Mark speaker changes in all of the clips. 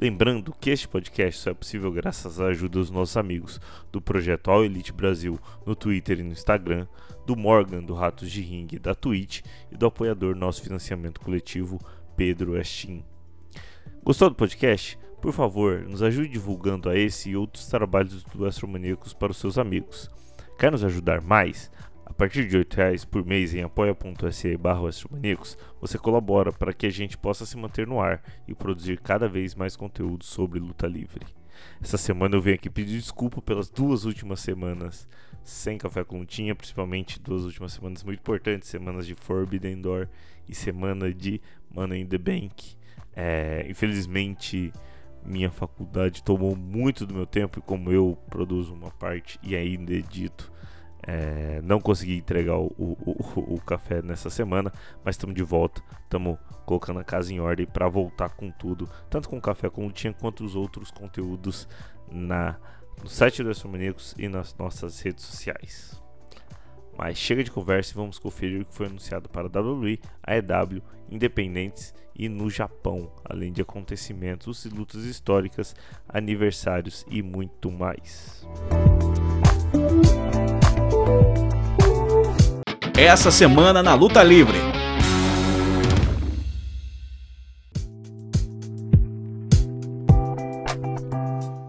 Speaker 1: Lembrando que este podcast só é possível graças à ajuda dos nossos amigos do projeto All Elite Brasil no Twitter e no Instagram, do Morgan do Ratos de Ring da Twitch e do apoiador nosso financiamento coletivo Pedro Estin. Gostou do podcast? Por favor, nos ajude divulgando a esse e outros trabalhos do Astromaníacos para os seus amigos. Quer nos ajudar mais? A partir de R$ reais por mês em apoia.se barra você colabora para que a gente possa se manter no ar e produzir cada vez mais conteúdo sobre luta livre. Essa semana eu venho aqui pedir desculpa pelas duas últimas semanas sem Café com Tinha, principalmente duas últimas semanas muito importantes, semanas de Forbidden Door e semana de Money in the Bank. É, infelizmente minha faculdade tomou muito do meu tempo e como eu produzo uma parte e ainda edito, é, não consegui entregar o, o, o, o, café nessa semana, mas estamos de volta. Estamos colocando a casa em ordem para voltar com tudo, tanto com o café como tinha, quanto os outros conteúdos na, no site do Astromaníacos e nas nossas redes sociais. Mas chega de conversa e vamos conferir o que foi anunciado para a WWE, a EW, independentes e no Japão, além de acontecimentos e lutas históricas, aniversários e muito mais.
Speaker 2: Essa semana na Luta Livre.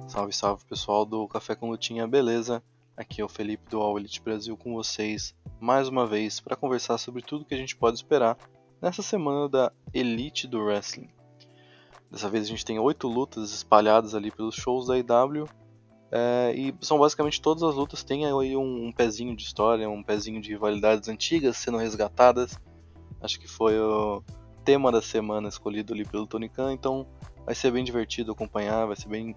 Speaker 3: Salve, salve pessoal do Café com Lutinha, beleza? Aqui é o Felipe do All Elite Brasil com vocês mais uma vez para conversar sobre tudo que a gente pode esperar nessa semana da Elite do Wrestling. Dessa vez a gente tem oito lutas espalhadas ali pelos shows da IW é, e são basicamente todas as lutas têm aí um, um, pezinho de história, um pezinho de rivalidades antigas sendo resgatadas. Acho que foi o tema da semana escolhido ali pelo Tony Khan, então vai ser bem divertido acompanhar, vai ser bem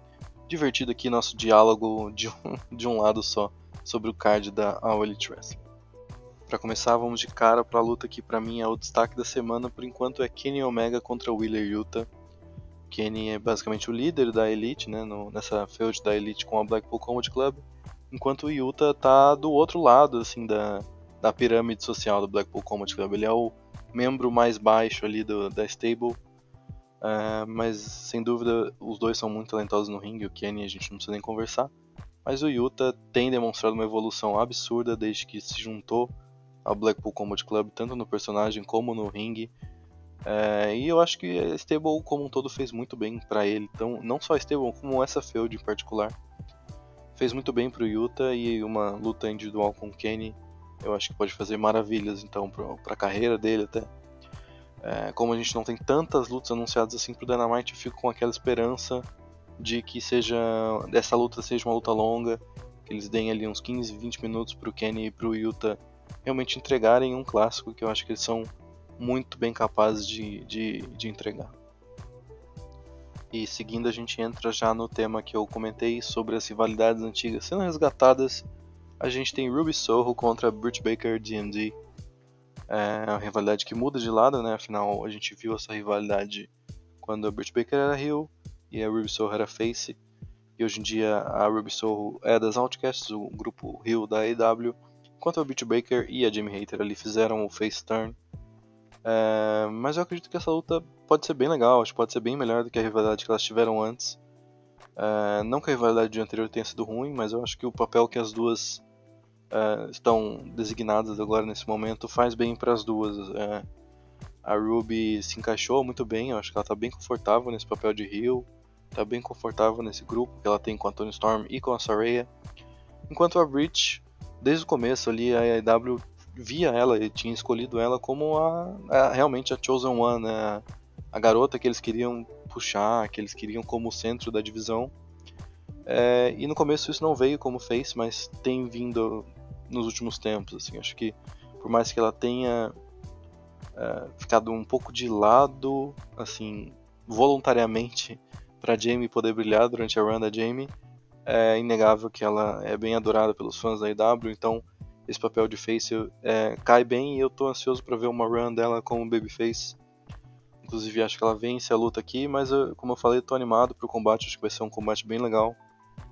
Speaker 3: divertido aqui nosso diálogo de um, de um lado só sobre o card da All Elite Wrestling. Para começar, vamos de cara para a luta que para mim é o destaque da semana, por enquanto é Kenny Omega contra Wheeler Yuta. Kenny é basicamente o líder da Elite, né, no, nessa feud da Elite com a Blackpool Combat Club, enquanto o Yuta tá do outro lado, assim, da, da pirâmide social do Blackpool Combat Club. Ele é o membro mais baixo ali do, da stable, uh, mas sem dúvida os dois são muito talentosos no ringue, o Kenny a gente não precisa nem conversar, mas o Yuta tem demonstrado uma evolução absurda desde que se juntou ao Blackpool Combat Club, tanto no personagem como no ringue, é, e eu acho que a Stable como um todo fez muito bem para ele. Então, não só a Stable, como essa Feud em particular. Fez muito bem pro Yuta e uma luta individual com o Kenny eu acho que pode fazer maravilhas então para a carreira dele até. É, como a gente não tem tantas lutas anunciadas assim pro Dynamite, eu fico com aquela esperança de que seja essa luta seja uma luta longa, que eles deem ali uns 15, 20 minutos pro Kenny e pro Yuta realmente entregarem um clássico que eu acho que eles são muito bem capazes de, de, de entregar. E seguindo, a gente entra já no tema que eu comentei sobre as rivalidades antigas sendo resgatadas. A gente tem Ruby Soho contra Britt Baker DMD. É uma rivalidade que muda de lado, né? Afinal, a gente viu essa rivalidade quando a Britt Baker era heel e a Ruby Soho era face. E hoje em dia a Ruby Soho é das Outcasts, o grupo heel da AEW, enquanto a Britt Baker e a Jamie Hater ali fizeram o face turn é, mas eu acredito que essa luta pode ser bem legal, acho que pode ser bem melhor do que a rivalidade que elas tiveram antes. É, não que a rivalidade anterior tenha sido ruim, mas eu acho que o papel que as duas é, estão designadas agora nesse momento faz bem para as duas. É, a Ruby se encaixou muito bem, eu acho que ela está bem confortável nesse papel de heel. tá bem confortável nesse grupo que ela tem com a Tony Storm e com a Saraya. Enquanto a Bridge, desde o começo ali, a AEW via ela e tinha escolhido ela como a, a realmente a Chosen One, né? a garota que eles queriam puxar, que eles queriam como centro da divisão. É, e no começo isso não veio como face, mas tem vindo nos últimos tempos. Assim, acho que por mais que ela tenha é, ficado um pouco de lado, assim, voluntariamente para Jamie poder brilhar durante a run da Jamie, é inegável que ela é bem adorada pelos fãs da IW, então esse papel de face é, cai bem e eu tô ansioso para ver uma run dela como babyface. Inclusive acho que ela vence a luta aqui, mas eu, como eu falei, tô animado pro combate, acho que vai ser um combate bem legal.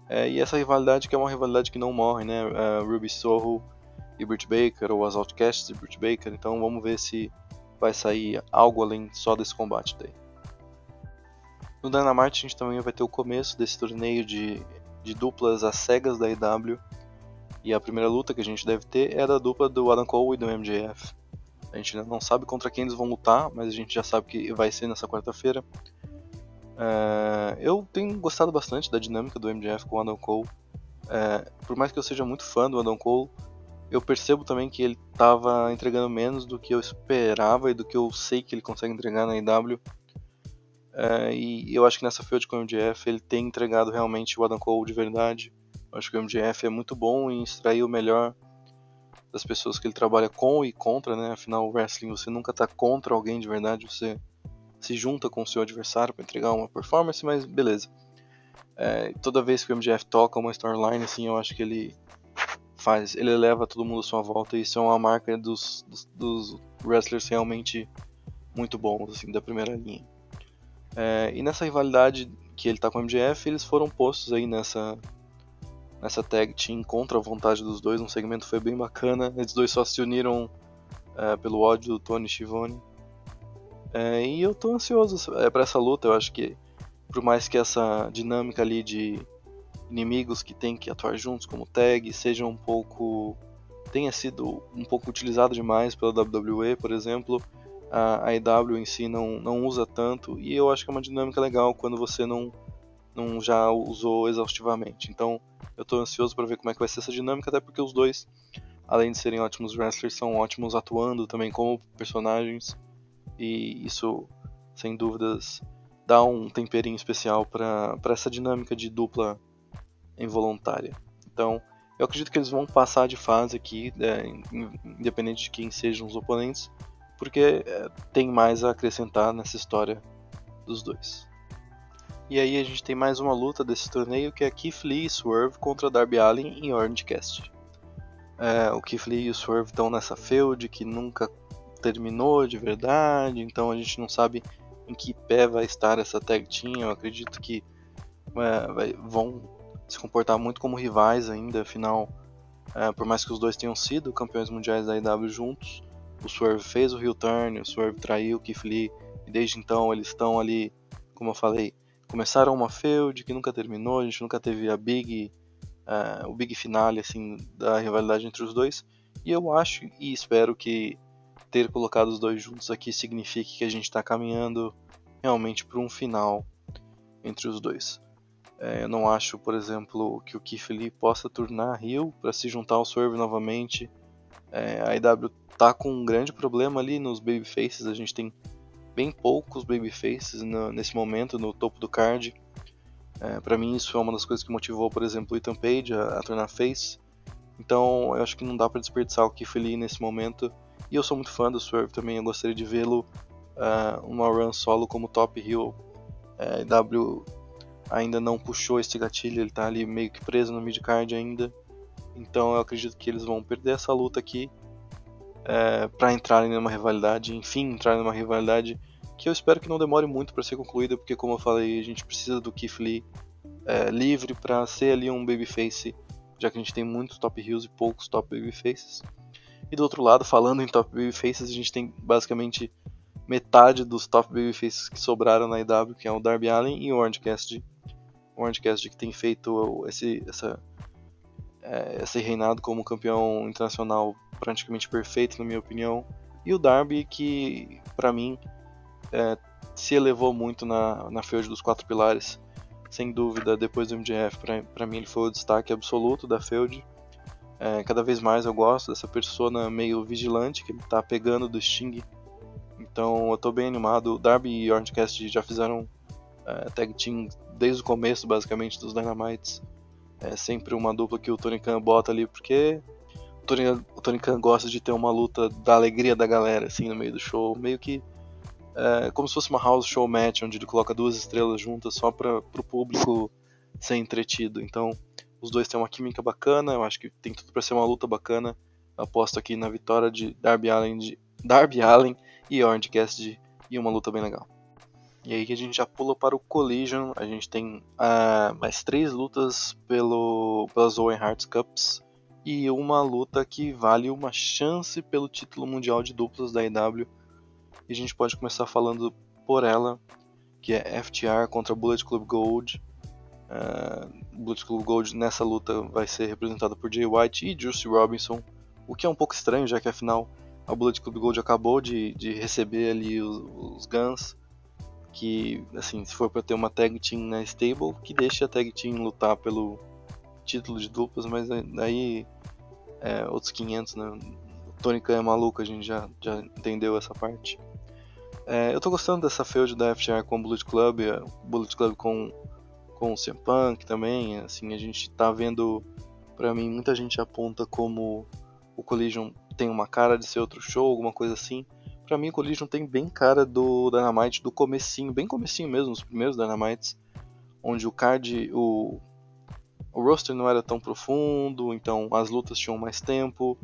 Speaker 3: É, e essa rivalidade que é uma rivalidade que não morre, né? Uh, Ruby Soho e Britt Baker, ou as Outcasts e Britt Baker, então vamos ver se vai sair algo além só desse combate daí. No Dynamite a gente também vai ter o começo desse torneio de, de duplas às cegas da IW. E a primeira luta que a gente deve ter é da dupla do Adam Cole e do MJF. A gente ainda não sabe contra quem eles vão lutar, mas a gente já sabe que vai ser nessa quarta-feira. Uh, eu tenho gostado bastante da dinâmica do MJF com o Adam Cole. Uh, por mais que eu seja muito fã do Adam Cole, eu percebo também que ele estava entregando menos do que eu esperava e do que eu sei que ele consegue entregar na IW. É, e eu acho que nessa field com o MJF ele tem entregado realmente o Adam Cole de verdade. Acho que o MJF é muito bom em extrair o melhor das pessoas que ele trabalha com e contra, né? Afinal, o wrestling você nunca está contra alguém de verdade, você se junta com o seu adversário para entregar uma performance, mas beleza. É, toda vez que o MJF toca uma storyline, assim, eu acho que ele faz, ele leva todo mundo à sua volta e isso é uma marca dos, dos, dos wrestlers realmente muito bons, assim, da primeira linha. É, e nessa rivalidade que ele tá com o MJF, eles foram postos aí nessa nessa tag team contra a vontade dos dois. Um segmento foi bem bacana. Eles dois só se uniram é, pelo ódio do Tony Schiavone. É, e eu tô ansioso é, para essa luta. Eu acho que, por mais que essa dinâmica ali de inimigos que tem que atuar juntos como tag seja um pouco tenha sido um pouco utilizado demais pela WWE, por exemplo, a, EW em si não, não usa tanto, e eu acho que é uma dinâmica legal quando você não, não já usou exaustivamente. Então eu estou ansioso para ver como é que vai ser essa dinâmica, até porque os dois, além de serem ótimos wrestlers, são ótimos atuando também como personagens, e isso, sem dúvidas, dá um temperinho especial para essa dinâmica de dupla involuntária. Então, eu acredito que eles vão passar de fase aqui, é, independente de quem sejam os oponentes porque é, tem mais a acrescentar nessa história dos dois. E aí a gente tem mais uma luta desse torneio que é Keith Lee e Swerve contra Darby Allin em Orange Cast. É, o Keith Lee e o Swerve estão nessa feud que nunca terminou de verdade, então a gente não sabe em que pé vai estar essa tag team. Eu acredito que é, vai, vão se comportar muito como rivais ainda, afinal, é, por mais que os dois tenham sido campeões mundiais da IW juntos, o Swerve fez o heel turn, o Swerve traiu o Keith Lee, e desde então eles estão ali, como eu falei, começaram uma feud que nunca terminou, a gente nunca teve a big, uh, o big finale assim da rivalidade entre os dois, e eu acho e espero que ter colocado os dois juntos aqui signifique que a gente está caminhando realmente para um final entre os dois. É, eu não acho, por exemplo, que o Keith Lee possa tornar heel para se juntar ao Swerve novamente. É, a IW tá com um grande problema ali nos babyfaces. A gente tem bem poucos babyfaces nesse momento no topo do card. É, para mim isso é uma das coisas que motivou, por exemplo, o Ethan Page a, a tornar face. Então eu acho que não dá para desperdiçar o Keith Lee nesse momento. E eu sou muito fã do Swerve também, eu gostaria de vê-lo uh, uma run solo como top heel. É, w ainda não puxou esse gatilho, ele tá ali meio que preso no midcard ainda. Então eu acredito que eles vão perder essa luta aqui é, para entrarem numa rivalidade, enfim, entrar numa rivalidade que eu espero que não demore muito para ser concluída, porque como eu falei, a gente precisa do Keith Lee é, livre para ser ali um babyface, já que a gente tem muitos top heels e poucos top babyfaces. E do outro lado, falando em top babyfaces, a gente tem basicamente metade dos top babyfaces que sobraram na IW, que é o Darby Allin e o Orange Cassidy. O Orange Cassidy que tem feito esse, essa, é, esse reinado como campeão internacional praticamente perfeito, na minha opinião. E o Darby, que para mim é, se elevou muito na, na feud dos quatro pilares. sem dúvida, depois do MJF, para mim ele foi o destaque absoluto da Feud. É, cada vez mais eu gosto dessa persona meio vigilante que ele tá pegando do Sting. Então eu tô bem animado. O Darby e Cassidy já fizeram é, tag team desde o começo, basicamente, dos Dynamites. É sempre uma dupla que o Tony Khan bota ali, porque o Tony, o Tony Khan gosta de ter uma luta da alegria da galera, assim, no meio do show. Meio que é, como se fosse uma house show match, onde ele coloca duas estrelas juntas só para o público ser entretido. Então, os dois têm uma química bacana, eu acho que tem tudo para ser uma luta bacana. Eu aposto aqui na vitória de Darby Allen, de Darby Allen e Orange Cassidy e uma luta bem legal. E aí que a gente já pula para o Collision, a gente tem uh, mais três lutas pelo, pelas Owen Hearts Cups e uma luta que vale uma chance pelo título mundial de duplas da IW. E a gente pode começar falando por ela, que é FTR contra Bullet Club Gold. Uh, Bullet Club Gold nessa luta vai ser representado por Jay White e Juicy Robinson, o que é um pouco estranho, já que afinal a Bullet Club Gold acabou de, de receber ali os, os Guns que, assim, se for para ter uma tag team na stable, que deixe a tag team lutar pelo título de duplas, mas aí é outros 500, né? Khan é maluco, a gente já, já entendeu essa parte. É, eu tô gostando dessa feud da FTR com o Bullet Club, o Bullet Club com, com o CM Punk também, assim, a gente tá vendo, pra mim, muita gente aponta como o Collision tem uma cara de ser outro show, alguma coisa assim, Pra mim, o Collision tem bem cara do Dynamite do comecinho, bem comecinho mesmo, os primeiros Dynamites, onde o card, o, o roster não era tão profundo, então as lutas tinham mais tempo,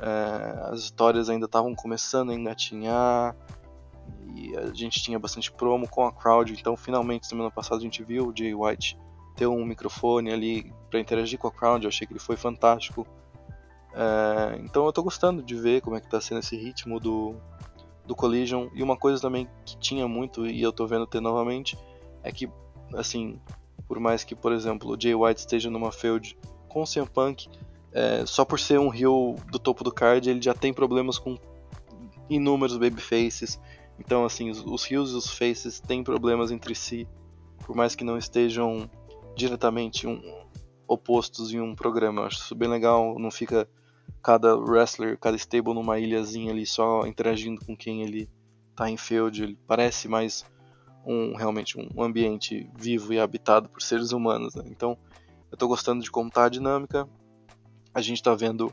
Speaker 3: é, as histórias ainda estavam começando a engatinhar, e a gente tinha bastante promo com a crowd, então finalmente semana passada a gente viu o Jay White ter um microfone ali para interagir com a crowd, eu achei que ele foi fantástico. É, então eu tô gostando de ver como é que tá sendo esse ritmo do, do Collision. E uma coisa também que tinha muito, e eu tô vendo ter novamente, é que, assim, por mais que, por exemplo, o Jay White esteja numa feud com o CM Punk, é, só por ser um heel do topo do card, ele já tem problemas com inúmeros babyfaces. Então, assim, os, os heels e os faces têm problemas entre si, por mais que não estejam diretamente um, opostos em um programa. Acho isso bem legal, não fica cada wrestler, cada stable numa ilhazinha ali só interagindo com quem ele tá em field. Ele parece mais um realmente um ambiente vivo e habitado por seres humanos. Né? Então eu tô gostando de como tá a dinâmica. A gente tá vendo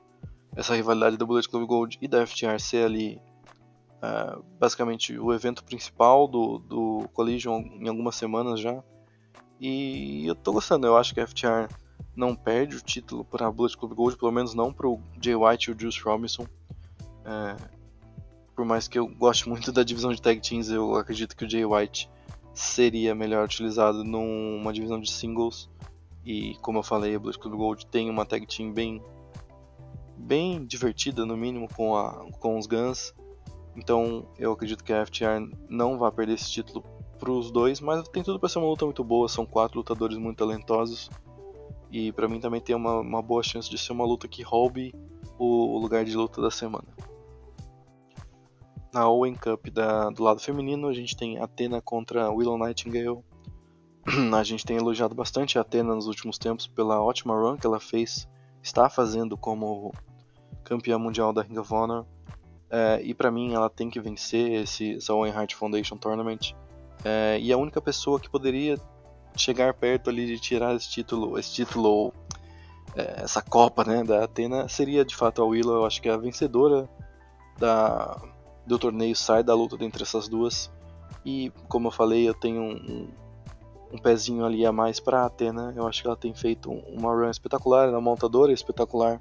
Speaker 3: essa rivalidade da Bullet Club Gold e da FTR ser ali uh, basicamente o evento principal do, do Collision em algumas semanas já. E eu tô gostando, eu acho que a FTR não perde o título para a Bullet Club Gold, pelo menos não para o Jay White e o Juice Robinson. É, por mais que eu goste muito da divisão de tag teams, eu acredito que o Jay White seria melhor utilizado numa divisão de singles. E como eu falei, a Bullet Club Gold tem uma tag team bem bem divertida no mínimo com, a, com os Guns. Então eu acredito que a FTR não vai perder esse título para os dois, mas tem tudo para ser uma luta muito boa. São quatro lutadores muito talentosos. E para mim também tem uma, uma boa chance de ser uma luta que roube o, o lugar de luta da semana. Na Owen Cup da, do lado feminino, a gente tem Athena contra Willow Nightingale. A gente tem elogiado bastante a Athena nos últimos tempos pela ótima run que ela fez, está fazendo como campeã mundial da Ring of Honor. É, e para mim ela tem que vencer esse, essa Owen Hart Foundation Tournament. É, e a única pessoa que poderia chegar perto ali de tirar esse título, esse título ou é, essa Copa né, da Atena seria de fato a Willow. Eu acho que a vencedora da, do torneio sai da luta entre essas duas. E como eu falei, eu tenho um, um, pezinho ali a mais para a Atena. Eu acho que ela tem feito uma run espetacular, uma montadora espetacular.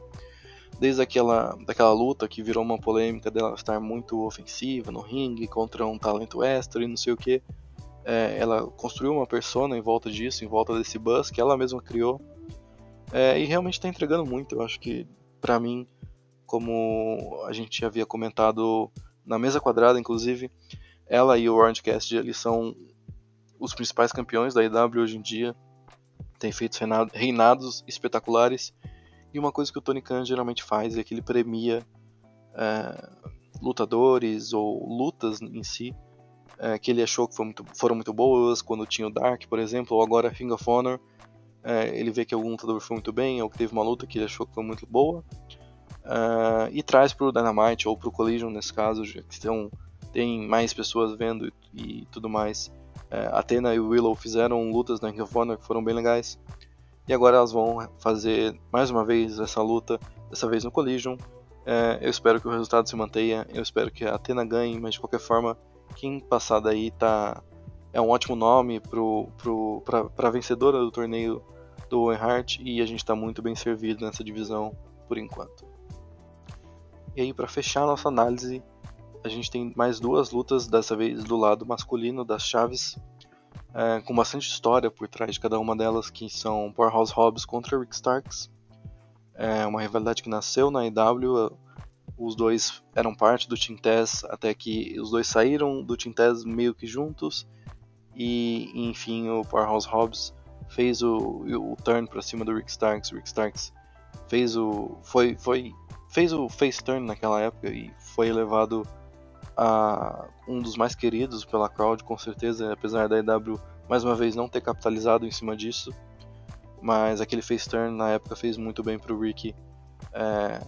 Speaker 3: Desde aquela daquela luta que virou uma polêmica dela estar muito ofensiva no ringue contra um talento extra e não sei o que é, ela construiu uma persona em volta disso, em volta desse buzz que ela mesma criou. É, e realmente está entregando muito. Eu acho que, para mim, como a gente havia comentado na mesa quadrada, inclusive, ela e o Orange eles são os principais campeões da IW hoje em dia. Tem feito reinados espetaculares. E uma coisa que o Tony Khan geralmente faz é que ele premia é, lutadores ou lutas em si é, que ele achou que muito, foram muito boas, quando tinha o Dark, por exemplo, ou agora Ring of Honor, é, ele vê que algum lutador foi muito bem, ou que teve uma luta que ele achou que foi muito boa, é, e traz para o Dynamite ou para o Collision nesse caso, já que estão, tem mais pessoas vendo e, e tudo mais. É, Athena e Willow fizeram lutas na Ring of Honor que foram bem legais, e agora elas vão fazer mais uma vez essa luta, dessa vez no Collision. É, eu espero que o resultado se mantenha, eu espero que a Athena ganhe, mas de qualquer forma quem passar daí tá é um ótimo nome para a vencedora do torneio do Owen Hart e a gente está muito bem servido nessa divisão por enquanto. E aí para fechar nossa análise, a gente tem mais duas lutas dessa vez do lado masculino das chaves, é, com bastante história por trás de cada uma delas, que são Powerhouse Hobbs contra Rick Starks. É uma rivalidade que nasceu na EW, os dois eram parte do Team Tess até que os dois saíram do Team Tess meio que juntos e enfim o Powerhouse Hobbs fez o, o turn para cima do Rick Starks, Rick Starks fez o foi foi fez o face turn naquela época e foi elevado a um dos mais queridos pela crowd com certeza, apesar da EW mais uma vez não ter capitalizado em cima disso, mas aquele face turn na época fez muito bem pro Rick. É,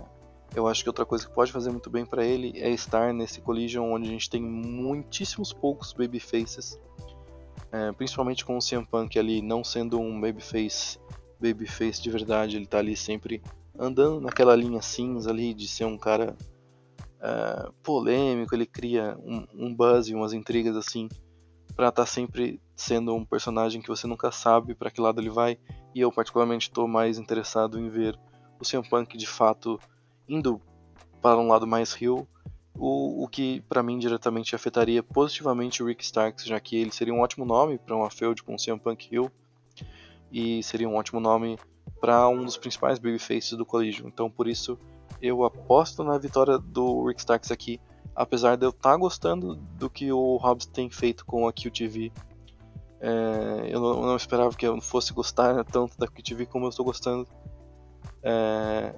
Speaker 3: eu acho que outra coisa que pode fazer muito bem para ele é estar nesse collision onde a gente tem muitíssimos poucos babyfaces, é, principalmente com o CM Punk ali não sendo um babyface, babyface de verdade, ele tá ali sempre andando naquela linha cinza ali de ser um cara é, polêmico, ele cria um, um buzz e umas intrigas assim para estar tá sempre sendo um personagem que você nunca sabe para que lado ele vai. E eu particularmente estou mais interessado em ver o CM Punk de fato indo para um lado mais heel, o, o que para mim diretamente afetaria positivamente o Rick Starks, já que ele seria um ótimo nome para uma feud com o CM Punk heel e seria um ótimo nome para um dos principais babyfaces do Collision. Então por isso eu aposto na vitória do Rick Starks aqui, apesar de eu estar tá gostando do que o Hobbs tem feito com a QTV. É, eu, não, não, esperava que eu fosse gostar tanto da QTV como eu estou gostando. É,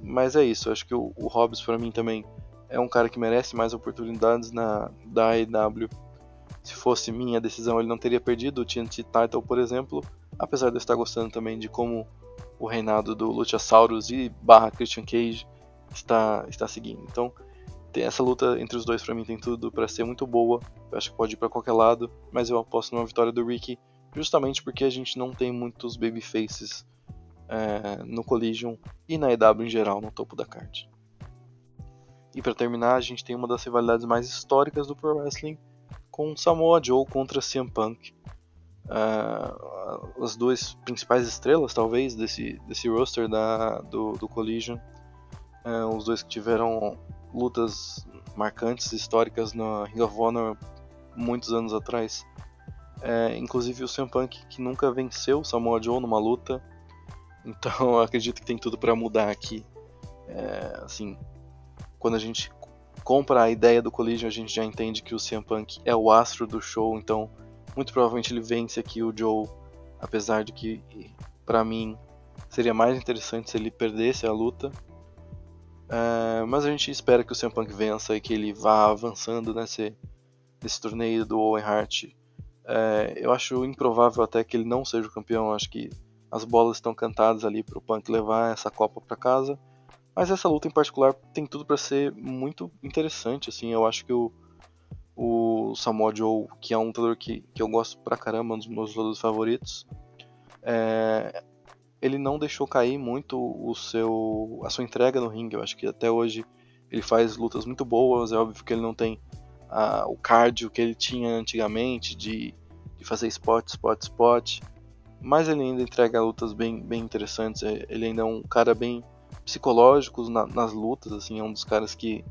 Speaker 3: mas é isso, acho que o, o Hobbs para mim também é um cara que merece mais oportunidades na da AEW. Se fosse minha decisão, ele não teria perdido o TNT Title, por exemplo, apesar de eu estar gostando também de como o reinado do Luchasaurus e barra Christian Cage está, está seguindo. Então, tem essa luta entre os dois para mim tem tudo para ser muito boa. Eu acho que pode ir para qualquer lado, mas eu aposto numa vitória do Ricky, justamente porque a gente não tem muitos babyfaces é, no Collision e na EW em geral, no topo da card. E para terminar, a gente tem uma das rivalidades mais históricas do Pro Wrestling com Samoa Joe contra CM Punk. Uh, as duas principais estrelas, talvez, desse, desse roster da, do, do Collision. Uh, os dois que tiveram lutas marcantes, históricas na Ring of Honor muitos anos atrás. Uh, inclusive o CM Punk, que nunca venceu Samoa Joe numa luta, então acredito que tem tudo para mudar aqui. É, assim, quando a gente compra a ideia do Collision, a gente já entende que o CM Punk é o astro do show, então muito provavelmente ele vence aqui o Joe, apesar de que para mim seria mais interessante se ele perdesse a luta. É, mas a gente espera que o CM Punk vença e que ele vá avançando nesse, nesse torneio do Owen Hart. É, eu acho improvável até que ele não seja o campeão, acho que as bolas estão cantadas ali para o Punk levar essa Copa para casa. Mas essa luta em particular tem tudo para ser muito interessante. Assim, eu acho que o, o Joe, que é um lutador que, que eu gosto pra caramba, um dos meus lutadores favoritos, é, ele não deixou cair muito o seu, a sua entrega no ringue. Eu acho que até hoje ele faz lutas muito boas. É óbvio que ele não tem o cardio que ele tinha antigamente de, de fazer spot, spot, spot mas ele ainda entrega lutas bem, bem interessantes. É, ele ainda é um cara bem psicológico na, nas lutas, assim, é um dos caras que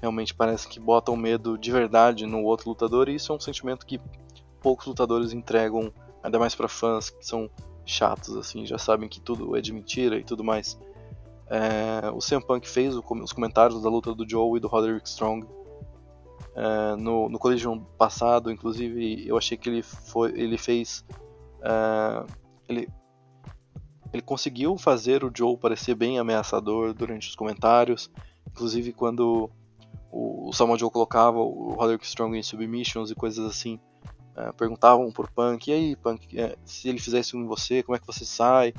Speaker 3: realmente parece que botam medo de verdade no outro lutador, e isso é um sentimento que poucos lutadores entregam, ainda mais para fãs que são chatos, assim, já sabem que tudo é de mentira e tudo mais. É, o CM Punk fez o, os comentários da luta do Joe e do Roderick Strong é, no, no Collision passado, inclusive eu achei que ele, foi, ele fez Uh, ele, ele conseguiu fazer o Joe parecer bem ameaçador durante os comentários. Inclusive quando o, o, Samoa Joe colocava o Roderick Strong em submissions e coisas assim. É, perguntavam pro Punk, e aí, Punk, é, se ele fizer isso em você, como é que você sai?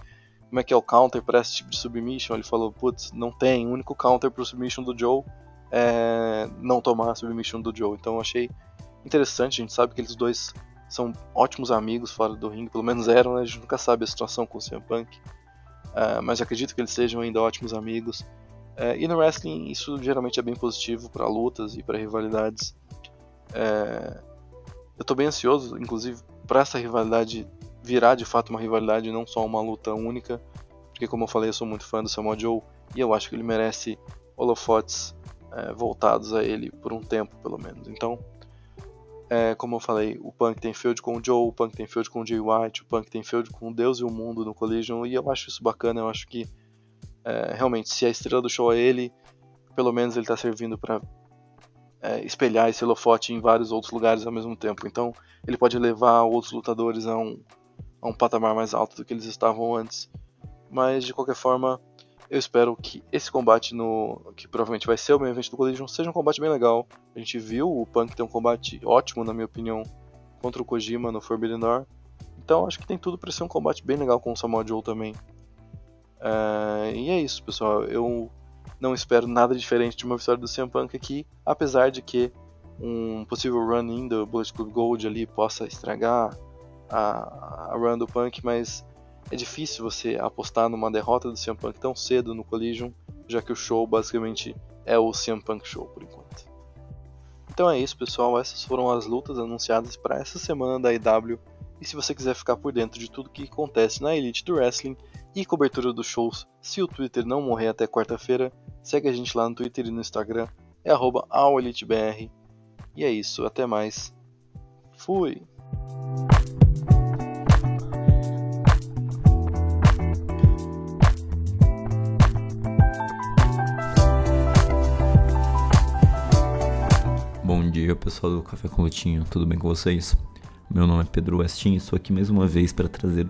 Speaker 3: Como é que é o counter para esse tipo de submission? Ele falou, putz, não tem. O único counter pro submission do Joe é não tomar a submission do Joe. Então eu achei interessante, a gente sabe que eles dois são ótimos amigos fora do ringue, pelo menos eram, né? A gente nunca sabe a situação com o CM Punk. Uh, mas acredito que eles sejam ainda ótimos amigos. Uh, e no wrestling isso geralmente é bem positivo para lutas e para rivalidades. Uh, eu estou bem ansioso, inclusive, para essa rivalidade virar de fato uma rivalidade, não só uma luta única. Porque, como eu falei, eu sou muito fã do Samoa Joe e eu acho que ele merece holofotes voltados a ele por um tempo, pelo menos. Então, é, como eu falei, o Punk tem feud com o Joe, o Punk tem feud com o Jay White, o Punk tem feud com Deus e o mundo no Collision, e eu acho isso bacana, eu acho que é, realmente, se a estrela do show é ele, pelo menos ele está servindo para é, espelhar esse holofote em vários outros lugares ao mesmo tempo. Então, ele pode levar outros lutadores a um, a um patamar mais alto do que eles estavam antes. Mas, de qualquer forma, eu espero que esse combate no que provavelmente vai ser o main event do Collision seja um combate bem legal. A gente viu o Punk ter um combate ótimo, na minha opinião, contra o Kojima no Forbidden Door. Então acho que tem tudo para ser um combate bem legal com o Samoa Joe também. É, e é isso, pessoal. Eu não espero nada diferente de uma vitória do CM Punk aqui, apesar de que um possível run-in do Bullet Club Gold ali possa estragar a, a run do Punk, mas é difícil você apostar numa derrota do CM Punk tão cedo no Collision, já que o show basicamente é o CM Punk Show por enquanto. Então é isso, pessoal. Essas foram as lutas anunciadas para essa semana da IW. E se você quiser ficar por dentro de tudo que acontece na Elite do Wrestling e cobertura dos shows, se o Twitter não morrer até quarta-feira, segue a gente lá no Twitter e no Instagram, é @aolitebr. E é isso, até mais. Fui!
Speaker 4: dia pessoal do Café com Lutinho, tudo bem com vocês? Meu nome é Pedro Westin e estou aqui mais uma vez para trazer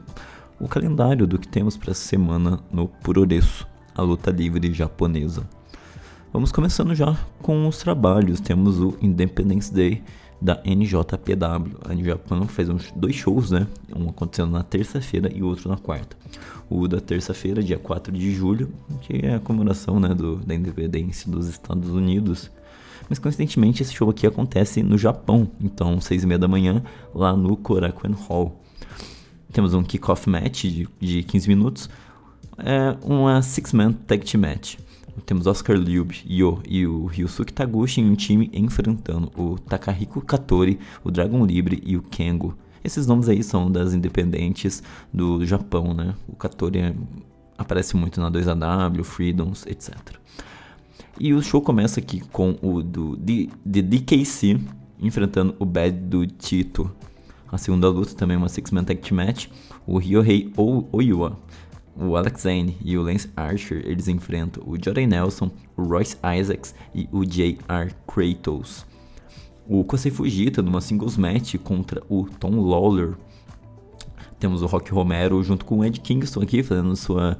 Speaker 4: o calendário do que temos para essa semana no Puroresu, a luta livre japonesa. Vamos começando já com os trabalhos, temos o Independence Day da NJPW. A Japan fez uns dois shows, né? Um acontecendo na terça-feira e outro na quarta. O da terça-feira, dia 4 de julho, que é a comemoração né, do, da independência dos Estados Unidos. Mas coincidentemente esse show aqui acontece no Japão, então seis e meia da manhã lá no Korakuen Hall. Temos um kickoff match de, de 15 minutos, é uma six-man tag team match. Temos Oscar Liub, Yo e o Ryusuke Taguchi em um time enfrentando o Takahiko Katori, o Dragon Libre e o Kengo. Esses nomes aí são das independentes do Japão, né? O Katori é, aparece muito na 2AW, Freedoms, etc. E o show começa aqui com o do de, de DKC enfrentando o Bad do Tito. A segunda luta também é uma six-man tag team match. O Ryohei Oyua, o Alex Zane e o Lance Archer, eles enfrentam o Jordan Nelson, o Royce Isaacs e o J.R. Kratos. O Kosei Fujita numa singles match contra o Tom Lawler. Temos o Rock Romero junto com o Ed Kingston aqui fazendo sua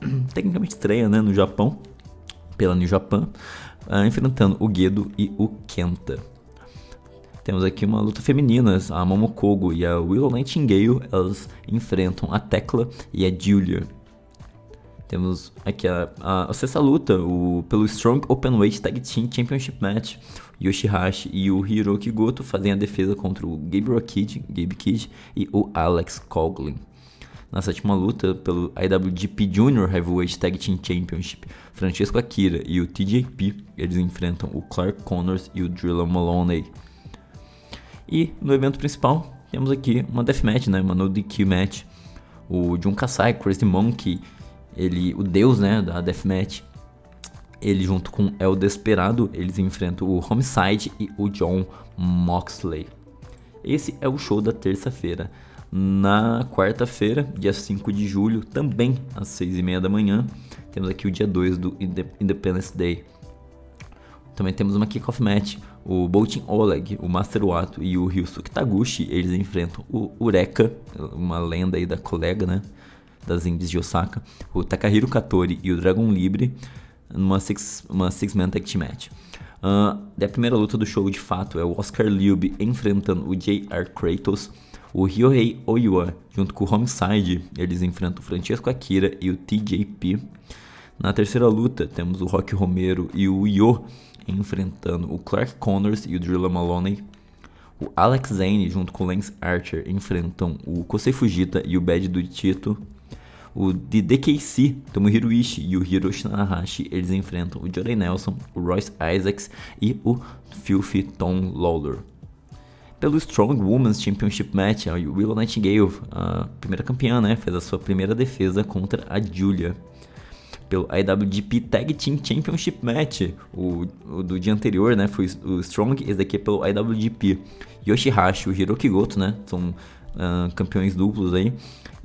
Speaker 4: tecnicamente estreia né, no Japão pela New Japan, uh, enfrentando o Gedo e o Kenta. Temos aqui uma luta feminina, a Momokogo e a Willow Nightingale, elas enfrentam a Tecla e a Julia. Temos aqui a, a, a sexta luta, o, pelo Strong Openweight Tag Team Championship Match. Yoshihashi e o Hiroki Goto fazem a defesa contra o Gabriel Kidd, Gabe Kidd e o Alex Coughlin. Na sétima luta, pelo IWGP Junior Heavyweight Tag Team Championship, Francesco Akira e o TJP, eles enfrentam o Clark Connors e o Drilla Maloney. E no evento principal, temos aqui uma deathmatch, né, uma no DQ match. O Jun Kasai, Crazy Monkey, ele, o deus, né, da deathmatch, ele junto com El Desperado, eles enfrentam o Homicide e o John Moxley. Esse é o show da terça-feira. Na quarta-feira, dia 5 de julho, também às 6 e meia da manhã, temos aqui o dia 2 do Independence Day. Também temos uma kickoff match. O Boltin Oleg, o Master Wato e o Ryusuke Taguchi, eles enfrentam o Ureka, uma lenda aí da colega, né? Das indies de Osaka. O Takahiro Katori e o Dragon Libre numa six, uma six man tag team match. Uh, a primeira luta do show de fato é o Oscar Liube enfrentando o J.R. Kratos. O Ryohei Oiwa, junto com o Homicide, eles enfrentam o Francesco Akira e o TJP. Na terceira luta, temos o Rock Romero e o Yo enfrentando o Clark Connors e o Drilla Maloney. O Alex Zane, junto com o Lance Archer, enfrentam o Kosei Fujita e o Bad do Tito. O de DKC, Tomohiro Ishii e o Hiroshi Tanahashi, eles enfrentam o Jordan Nelson, o Royce Isaacs e o Filthy Tom Lawler. Pelo Strong Women's Championship Match, a Willow Nightingale, a primeira campeã, né, fez a sua primeira defesa contra a Julia pelo IWGP Tag Team Championship Match. O, o, do dia anterior, né? Foi o Strong, esse daqui é pelo IWGP. Yoshihashi o Hiroki Goto, né? São uh, campeões duplos aí.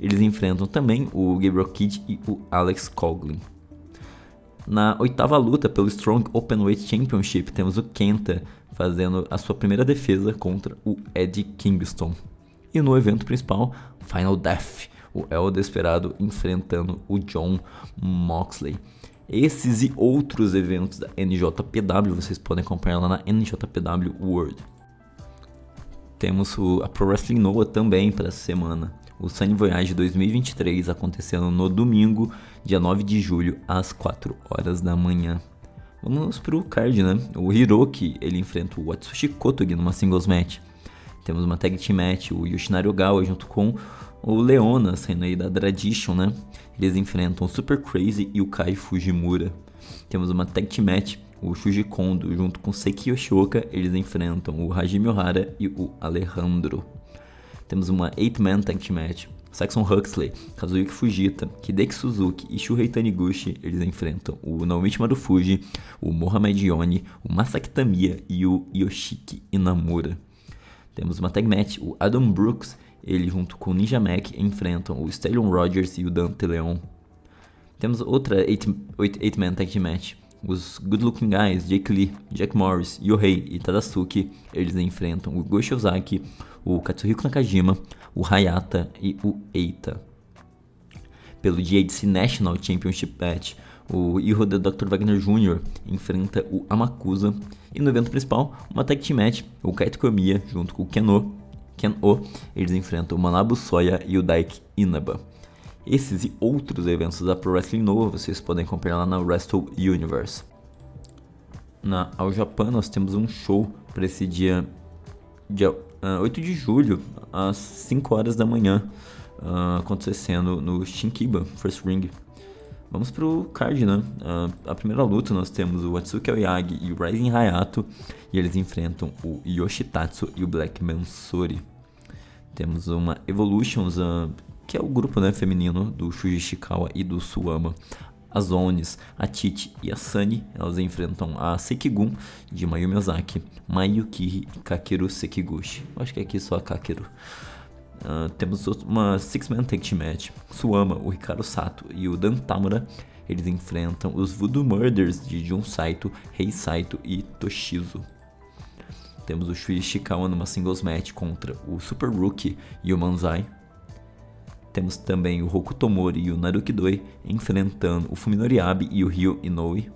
Speaker 4: Eles enfrentam também o Gabriel Kidd e o Alex Coughlin. Na oitava luta pelo Strong Openweight Championship, temos o Kenta fazendo a sua primeira defesa contra o Eddie Kingston. E no evento principal, Final Death, o El Desperado enfrentando o John Moxley. Esses e outros eventos da NJPW vocês podem acompanhar lá na NJPW World. Temos o, a Pro Wrestling Noah também para essa semana. O Sunny Voyage 2023 acontecendo no domingo, dia 9 de julho, às 4 horas da manhã. Vamos pro card, né? O Hiroki, ele enfrenta o Atsushi Kotogi numa singles match. Temos uma tag team match, o Yoshinari Ogawa junto com o Leona, saindo aí da Tradition, né? Eles enfrentam o Super Crazy e o Kai Fujimura. Temos uma tag team match, o Shuji Kondo junto com Seiki Yoshioka, eles enfrentam o Hajime Ohara e o Alejandro. Temos uma 8-man tag team match, Saxon Huxley, Kazuyuki Fujita, Hideki Suzuki e Shuhei Taniguchi, eles enfrentam o Naomichi Marufuji, o Mohamed Yoni, o Masaki Tamiya e o Yoshiki Inamura. Temos uma tag match, o Adam Brooks ele junto com Ninja Mac enfrentam o Stallion Rogers e o Dante Leon. Temos outra 8-man tag match. Os Good Looking Guys, Jake Lee, Jack Morris, Yohei e Tadasuke, eles enfrentam o Go Ozaki, o Katsuhiko Nakajima, o Hayata e o Eita. Pelo GHC National Championship Match, o Iho the Dr. Wagner Jr. enfrenta o Amakusa. E no evento principal, uma tag team match, o Kaito Komiya junto com o Keno Ken-O, eles enfrentam o Manabu Soya e o Daiki Inaba. Esses e outros eventos da Pro Wrestling Nova vocês podem acompanhar lá na Wrestle Universe. Na All Japan nós temos um show para esse dia, dia uh, ah, 8 de julho, às 5 horas da manhã, uh, acontecendo no Shinkiba First Ring. Vamos pro card, né? Uh, a primeira luta nós temos o Atsuki Aoyagi e o Rising Hayato, e eles enfrentam o Yoshitatsu e o Black Mansori. Temos uma Evolutions, uh, que é o grupo né, feminino do Shuji Ishikawa e do Suama. As Onis, a Titi e a Sunny, elas enfrentam a Sekigun de Mayumi Ozaki, Mayuki e Kakeru Sekiguchi. Acho que aqui só a Kakeru. Uh, temos uma Six-Man Tag Team Match. Suama, o Ricardo Sato e o Dan Tamura, eles enfrentam os Voodoo Murders de Jun Saito, Rei Saito e Toshizo. Temos o Shui Ishikawa numa singles match contra o Super Rookie e o Manzai. Temos também o Hokutomori e o Naruki Doi enfrentando o Fuminori Abe e o Ryo Inoue.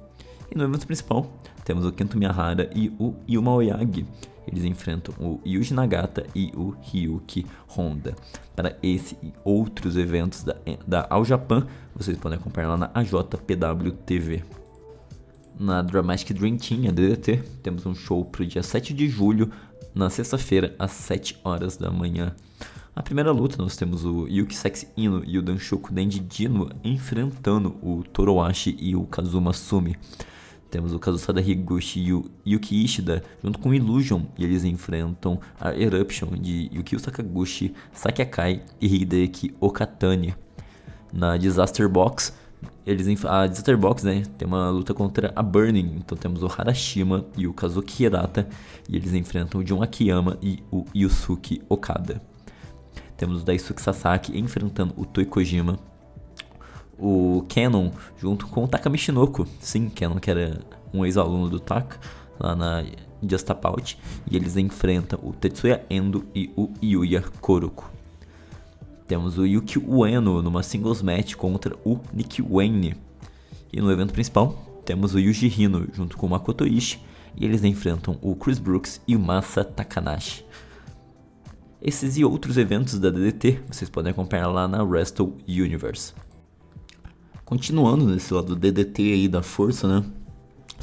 Speaker 4: E no evento principal, temos o Kento Miyahara e o Yuma Oyagi. Eles enfrentam o Yuji Nagata e o Ryuki Honda. Para esse e outros eventos da, da All Japan, vocês podem acompanhar lá na AJPW TV. Na Dramatic Dream Team, a DDT, temos um show para o dia 7 de julho, na sexta-feira, às 7 horas da manhã. Na primeira luta, nós temos o Yuki Sexy Ino e o Danshoku Denji Dino enfrentando o Toroashi e o Kazuma Sumi. Temos o Kazusada Higuchi e o Yuki Ishida junto com Illusion e eles enfrentam a Eruption de Yukio Sakaguchi, Saki Akai e Hideki Okatani. Na Disaster Box, eles a Disaster Box, né, tem uma luta contra a Burning, então temos o Harashima e o Kazuki Hirata e eles enfrentam o Jun Akiyama e o Yusuke Okada. Temos o Daisuke Sasaki enfrentando o Toi Kojima o Canon junto com o Taka. Sim, Canon que era um ex-aluno do Taka lá na Just Out. E eles enfrentam o Tetsuya Endo e o Yuya Koroko. Temos o Yuki Ueno numa singles match contra o Nick Wayne. E no evento principal, temos o Yuji Hino junto com o Makoto Ishii e eles enfrentam o Chris Brooks e o Masa Takanashi. Esses e outros eventos da DDT vocês podem acompanhar lá na Wrestle Universe. Continuando nesse lado do DDT aí da força, né?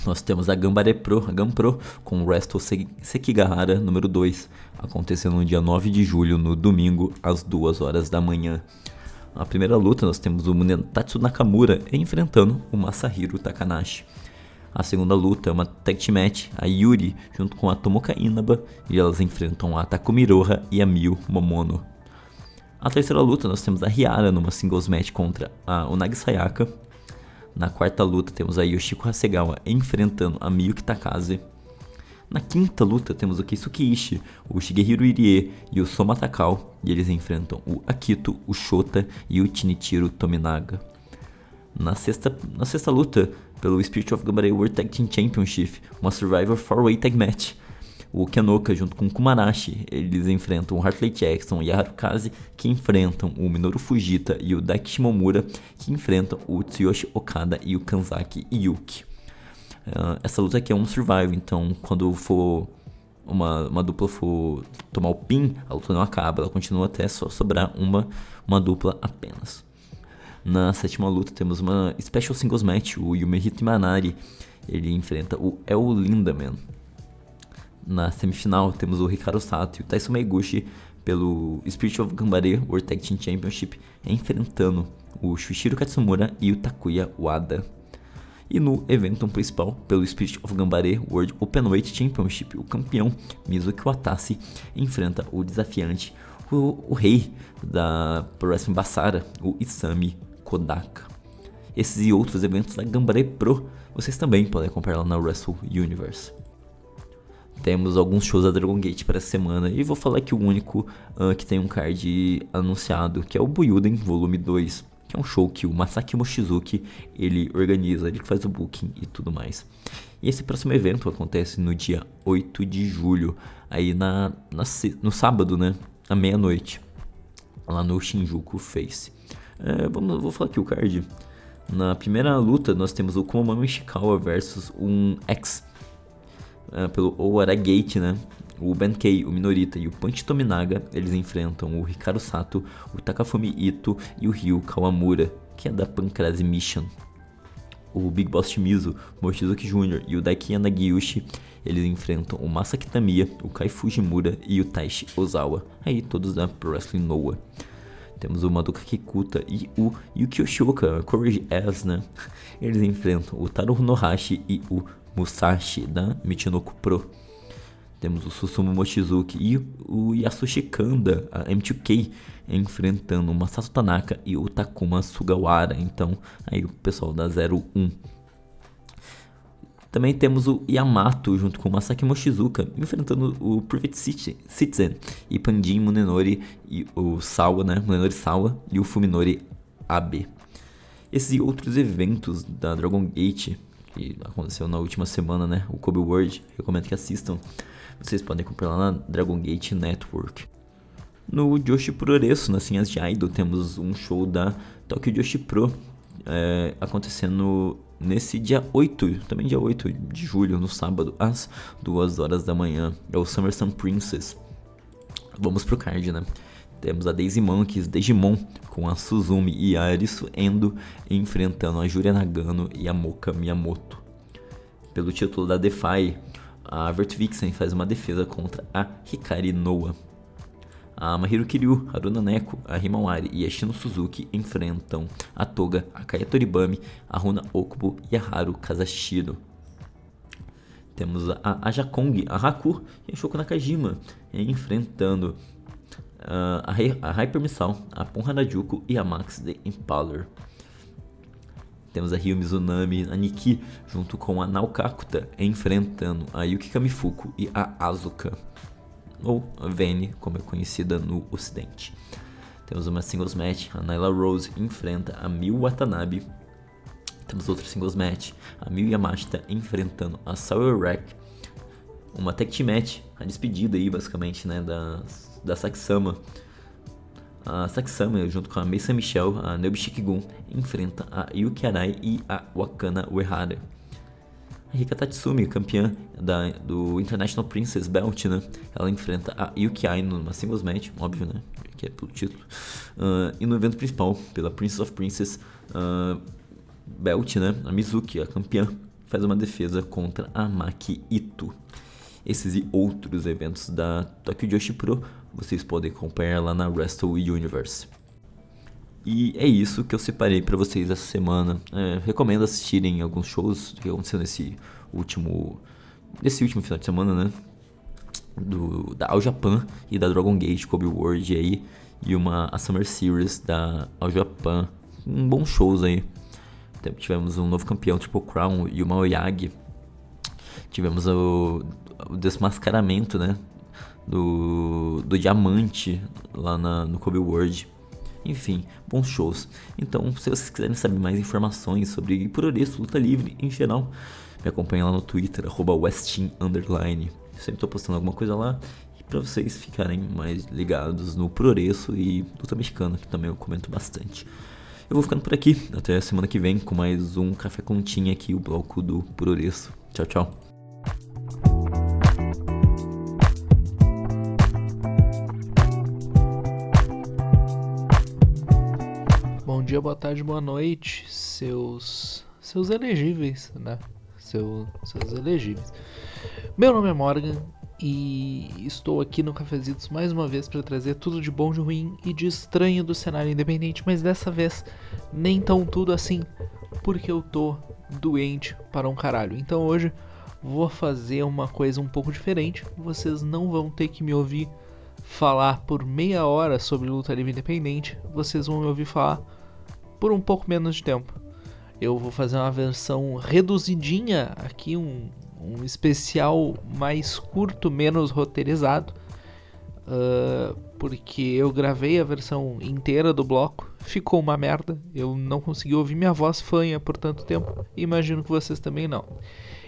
Speaker 4: Nós temos a Gambare Pro, a Gampro, com o Wrestle Sekigahara número 2, acontecendo no dia 9 de julho, no domingo, às 2 horas da manhã. Na primeira luta, nós temos o Munetatsu Nakamura enfrentando o Masahiro Takanashi. A segunda luta é uma tag match, a Yuri junto com a Tomoka Inaba, e elas enfrentam a Takumi Roha e a Miyu Momono. A terceira luta nós temos a Riara numa singles match contra a Unagi Sayaka. Na quarta luta temos a Yoshiko Hasegawa enfrentando a Miyuki Takase. Na quinta luta temos o Keisuke Ishii, o Shigehiro Irie e o Soma Takao, e eles enfrentam o Akito, o Shota e o Chinichiro Tominaga. Na sexta, na sexta luta, pelo Spirit of Gambare World Tag Team Championship, uma Survivor 4-Way Tag Match. O Kenoka junto com o Kumarashi, eles enfrentam o Hartley Jackson e a Harukaze, que enfrentam o Minoru Fujita e o Daiki Shimomura, que enfrentam o Tsuyoshi Okada e o Kanzaki Yuki. Uh, essa luta aqui é um survival, então quando for uma, uma dupla for tomar o pin, a luta não acaba, ela continua até só sobrar uma, uma dupla apenas. Na sétima luta temos uma Special Singles Match, o Yumehito Manari, ele enfrenta o El Lindaman. Na semifinal temos o Hikaru Sato e o Taisumi Meiguchi pelo Spirit of Gambare World Tag Team Championship enfrentando o Shuichiro Katsumura e o Takuya Wada. E no evento principal, pelo Spirit of Gambare World Openweight Championship, o campeão Mizuki Watase enfrenta o desafiante, o, o rei da Pro Wrestling Basara, o Isami Kodaka. Esses e outros eventos da Gambare Pro vocês também podem acompanhar lá na Wrestle Universe. Temos alguns shows da Dragon Gate para essa semana e vou falar que o único uh, que tem um card anunciado, que é o Buyuden Volume 2, que é um show que o Masaki Mochizuki ele organiza, ele faz o booking e tudo mais. E esse próximo evento acontece no dia 8 de julho, aí na, na no sábado, né, à meia-noite, lá no Shinjuku Face. É, vamos, vou falar aqui o card. Na primeira luta, nós temos o Komamami Ishikawa versus um X é, pelo Owara Gate, né? O Benkei, o Minorita e o Punch Tominaga, eles enfrentam o Hikaru Sato, o Takafumi Ito e o Ryu Kawamura, que é da Pancrase Mission. O Big Boss Shimizu, Mochizuki Jr. e o Daiki Nagiushi, eles enfrentam o Masaki Tamiya, o Kai Fujimura e o Taishi Ozawa, aí todos da Pro Wrestling Noah. Temos o Madoka Kikuta e o Yuki Oshoka, Courage S, né? Eles enfrentam o Taro Nohashi e o Musashi da Michinoku Pro. Temos o Susumu Mochizuki e o Yasushi Kanda, a M2K, enfrentando o Masato Tanaka e o Takuma Sugawara. Então, aí o pessoal da 01 também temos o Yamato junto com o Masaki Mochizuka enfrentando o Private Citizen e Pandin Munenori e o Sawa, né? Munenori Sawa e o Fuminori Abe. Esses e outros eventos da Dragon Gate que aconteceu na última semana, né? O Kobe World, recomendo que assistam. Vocês podem comprar lá na Dragon Gate Network. No Joshi Puroresu, nas Cinhas de Idol, temos um show da Tokyo Joshi Pro é, acontecendo nesse dia 8, também dia 8 de julho, no sábado, às 2 horas da manhã. É o Summer Sun Princess. Vamos pro card, né? Temos a Daisy Monkeys, Digimon, com a Suzumi e a Arisu Endo enfrentando a Juria Nagano e a Moka Miyamoto. Pelo título da Defy, a Vert Vixen faz uma defesa contra a Hikari Noa. A Mahiro Kiryu, Haruna Neko, a Himawari e a Shino Suzuki enfrentam a Toga, a Kaya Toribami, a Runa Okubo e a Haru Kazashiro. Temos a Aja Kong, a Haku e a Shoko Nakajima enfrentando a, a Hyper Missile, a Pon Harajuku e a Max The Impaler. Temos a Ryu Mizunami, a Nikki, junto com a Naokakuta, enfrentando a Yuki Kamifuku e a Azuka ou Vene, como é conhecida no ocidente. Temos uma singles match, a Nyla Rose enfrenta a Miu Watanabe. Temos outra singles match, a Miu Yamashita enfrentando a Sour Rack. Uma tag team match, a despedida aí basicamente, né, da, da Saksama. A Saksama, junto com a Mesa Michelle, a Nobushiki Gun, enfrenta a Yuki Arai e a Wakana Uehara. Rika Tatsumi, campeã da, do International Princess Belt, né? Ela enfrenta a Yuki Aino numa singles match, óbvio, né? Que é pelo título. Uh, e no evento principal, pela Princess of Princess uh, Belt, né? A Mizuki, a campeã, faz uma defesa contra a Maki Ito. Esses e outros eventos da Tokyo Joshi Pro vocês podem acompanhar lá na Wrestle Universe. E é isso que eu separei para vocês essa semana. É, recomendo assistirem alguns shows que aconteceu nesse último, nesse último final de semana, né? Do, da All Japan e da Dragon Gate Kobe World aí. E uma a Summer Series da All Japan. Um bons shows aí. Tivemos um novo campeão, Triple Crown e o Maoyagi. Tivemos o, o desmascaramento, né? Do, do diamante lá na, no Kobe World. Enfim, bons shows. Então, se vocês quiserem saber mais informações sobre Puroreço, luta livre em geral, me acompanha lá no Twitter, Westin. Sempre tô postando alguma coisa lá. E pra vocês ficarem mais ligados no Puroreço e luta mexicana, que também eu comento bastante. Eu vou ficando por aqui. Até semana que vem com mais um Café Continha aqui, o bloco do Puroreço. Tchau, tchau.
Speaker 5: Dia, boa tarde, boa noite, seus seus elegíveis, né? Seu, seus elegíveis. Meu nome é Morgan e estou aqui no Cafezitos mais uma vez para trazer tudo de bom, de ruim e de estranho do cenário independente, mas dessa vez nem tão tudo assim, porque eu tô doente para um caralho. Então hoje vou fazer uma coisa um pouco diferente. Vocês não vão ter que me ouvir falar por meia hora sobre luta livre independente. Vocês vão me ouvir falar por um pouco menos de tempo. Eu vou fazer uma versão reduzidinha aqui, um, um especial mais curto, menos roteirizado. Uh, porque eu gravei a versão inteira do bloco, ficou uma merda. Eu não consegui ouvir minha voz fanha por tanto tempo. Imagino que vocês também não.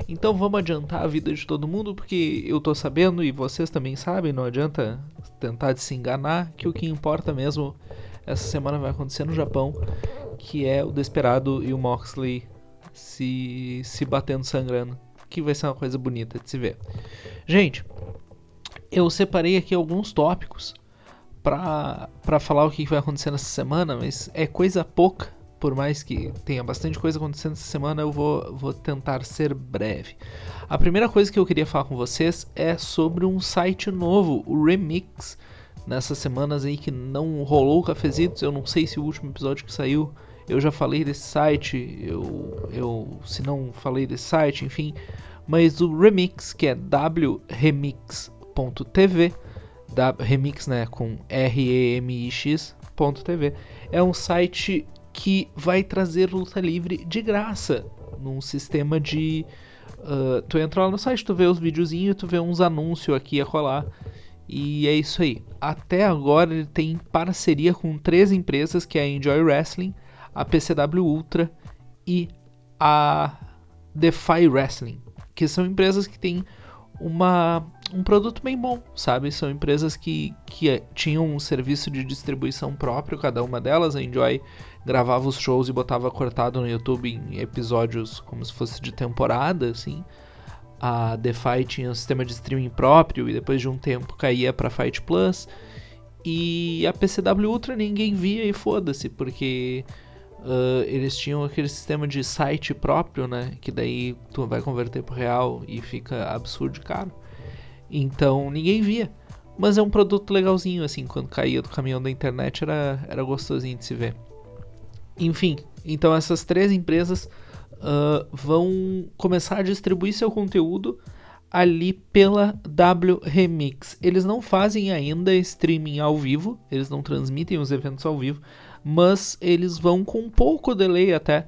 Speaker 5: Então vamos adiantar a vida de todo mundo, porque eu tô sabendo e vocês também sabem, não adianta tentar se enganar, que o que importa mesmo essa semana vai acontecer no Japão que é o Desperado e o Moxley se, se batendo sangrando. Que vai ser uma coisa bonita de se ver. Gente, eu separei aqui alguns tópicos para falar o que vai acontecer nessa semana, mas é coisa pouca. Por mais que tenha bastante coisa acontecendo essa semana, eu vou, vou tentar ser breve. A primeira coisa que eu queria falar com vocês é sobre um site novo, o Remix. Nessas semanas aí que não rolou o Cafezitos, eu não sei se o último episódio que saiu eu já falei desse site, eu, eu se não falei desse site, enfim, mas o Remix, que é wremix.tv, remix né, com R-E-M-I-X.tv, é um site que vai trazer luta livre de graça, num sistema de... Uh, tu entra lá no site, tu vê os videozinhos, tu vê uns anúncios aqui a colar, e é isso aí. Até agora ele tem parceria com três empresas, que é a Enjoy Wrestling, a PCW Ultra e a Defy Wrestling, que são empresas que têm uma, um produto bem bom, sabe? São empresas que, que é, tinham um serviço de distribuição próprio, cada uma delas. A Enjoy gravava os shows e botava cortado no YouTube em episódios como se fosse de temporada, assim. A Defy tinha um sistema de streaming próprio e depois de um tempo caía para Fight Plus. E a PCW Ultra ninguém via e foda-se, porque Uh, eles tinham aquele sistema de site próprio, né? Que daí tu vai converter pro real e fica absurdo caro. Então ninguém via. Mas é um produto legalzinho, assim, quando caía do caminhão da internet era, era gostosinho de se ver. Enfim, então essas três empresas uh, vão começar a distribuir seu conteúdo ali pela W Remix. Eles não fazem ainda streaming ao vivo, eles não transmitem os eventos ao vivo, mas eles vão com pouco delay até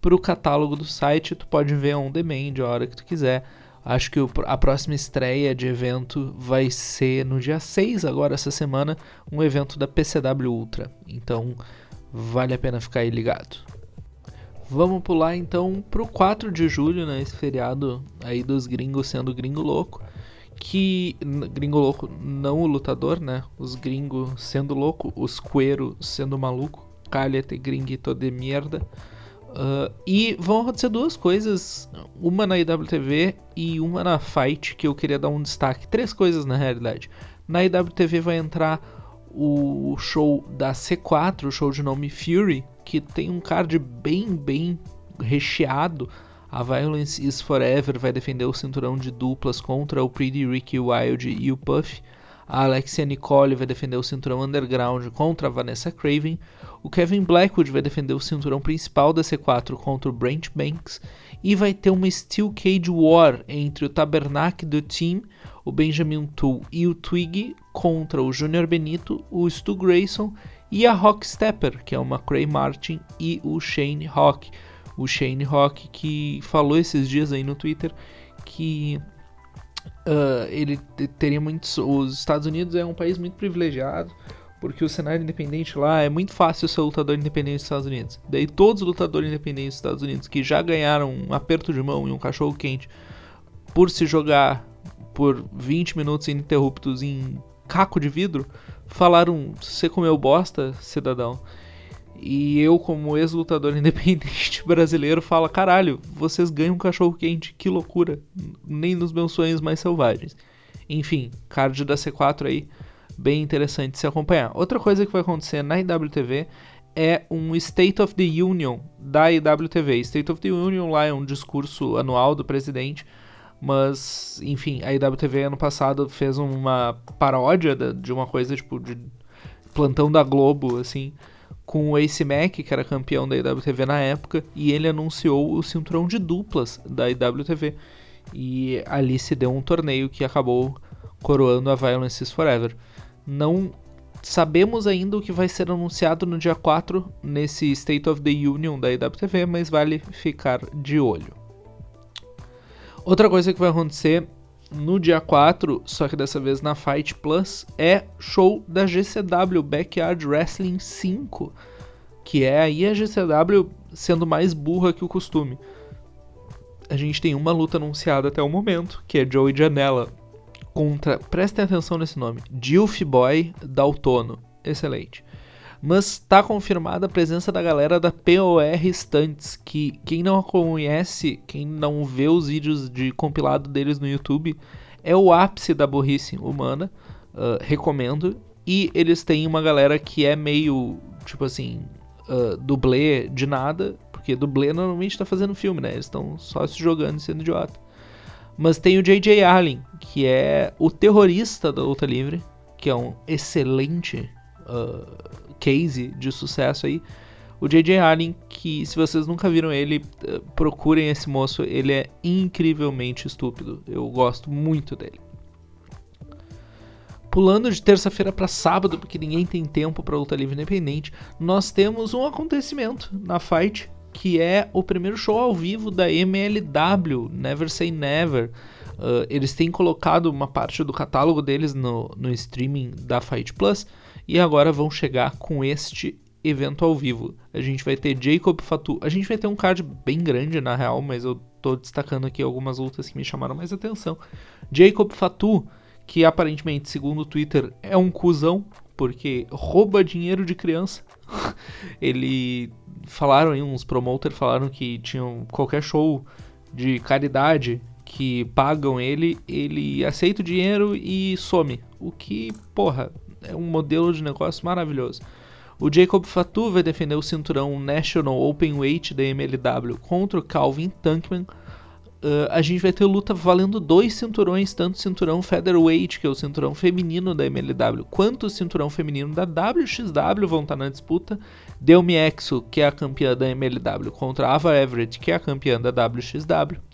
Speaker 5: para o catálogo do site. Tu pode ver on demand a hora que tu quiser. Acho que a próxima estreia de evento vai ser no dia 6, agora essa semana, um evento da PCW Ultra. Então vale a pena ficar aí ligado. Vamos pular então pro 4 de julho, né, esse feriado aí dos gringos sendo gringo louco. Que. Gringo louco, não o lutador, né? Os gringos sendo louco, os cueros sendo maluco. Calha-te gringuito de merda. Uh, e vão acontecer duas coisas, uma na IWTV e uma na Fight, que eu queria dar um destaque. Três coisas na realidade. Na IWTV vai entrar o show da C4, o show de nome Fury, que tem um card bem, bem recheado. A Violence is Forever vai defender o cinturão de duplas contra o Pretty Ricky Wild e o Puff. A Alexia Nicole vai defender o cinturão underground contra a Vanessa Craven. O Kevin Blackwood vai defender o cinturão principal da C4 contra o Brent Banks. E vai ter uma Steel Cage War entre o Tabernacle do Team, o Benjamin Tool e o Twig contra o Junior Benito, o Stu Grayson e a Rock Stepper, que é uma Cray Martin, e o Shane Rock. O Shane Rock que falou esses dias aí no Twitter que uh, ele teria muitos. Os Estados Unidos é um país muito privilegiado porque o cenário independente lá é muito fácil ser lutador independente dos Estados Unidos. Daí todos os lutadores independentes dos Estados Unidos que já ganharam um aperto de mão e um cachorro quente por se jogar por 20 minutos ininterruptos em caco de vidro, falaram: "Você comeu bosta, cidadão?" E eu, como ex-lutador independente brasileiro, falo: caralho, vocês ganham um cachorro quente, que loucura. Nem nos meus sonhos mais selvagens. Enfim, card da C4 aí, bem interessante de se acompanhar. Outra coisa que vai acontecer na IWTV é um State of the Union da IWTV. State of the Union lá é um discurso anual do presidente, mas, enfim, a IWTV ano passado fez uma paródia de uma coisa tipo de plantão da Globo, assim com o Ace Mac, que era campeão da IWTV na época, e ele anunciou o cinturão de duplas da IWTV. E ali se deu um torneio que acabou coroando a Violences Forever. Não sabemos ainda o que vai ser anunciado no dia 4 nesse State of the Union da IWTV, mas vale ficar de olho. Outra coisa que vai acontecer no dia 4, só que dessa vez na Fight Plus, é show da GCW Backyard Wrestling 5, que é aí a GCW sendo mais burra que o costume. A gente tem uma luta anunciada até o momento, que é Joey Janela contra, prestem atenção nesse nome, Dilf Boy Daltono. Excelente. Mas está confirmada a presença da galera da POR Stunts, que quem não conhece, quem não vê os vídeos de compilado deles no YouTube, é o ápice da burrice humana. Uh, recomendo. E eles têm uma galera que é meio, tipo assim, uh, dublê de nada, porque dublê normalmente está fazendo filme, né? Eles estão só se jogando sendo idiota. Mas tem o J.J. Allen, que é o terrorista da luta livre, que é um excelente uh, case de sucesso aí. O J.J. Allen, que se vocês nunca viram ele, eh, procurem esse moço, ele é incrivelmente estúpido. Eu gosto muito dele. Pulando de terça-feira para sábado, porque ninguém tem tempo para luta livre independente, nós temos um acontecimento na Fight, que é o primeiro show ao vivo da MLW, Never Say Never. Uh, eles têm colocado uma parte do catálogo deles no, no streaming da Fight Plus e agora vão chegar com este evento ao vivo. A gente vai ter Jacob Fatu. A gente vai ter um card bem grande na real, mas eu tô destacando aqui algumas lutas que me chamaram mais atenção. Jacob Fatu, que aparentemente, segundo o Twitter, é um cuzão, porque rouba dinheiro de criança. Ele falaram aí, uns promoters falaram que tinham qualquer show de caridade que pagam ele, ele aceita o dinheiro e some. O que, porra, é um modelo de negócio maravilhoso. O Jacob Fatu vai defender o cinturão National Open Weight da MLW contra o Calvin Tankman. Uh, a gente vai ter luta valendo dois cinturões, tanto o cinturão Featherweight, que é o cinturão feminino da MLW, quanto o cinturão feminino da WXW vão estar na disputa. Delmi Exo, que é a campeã da MLW, contra Ava Everett, que é a campeã da WXW.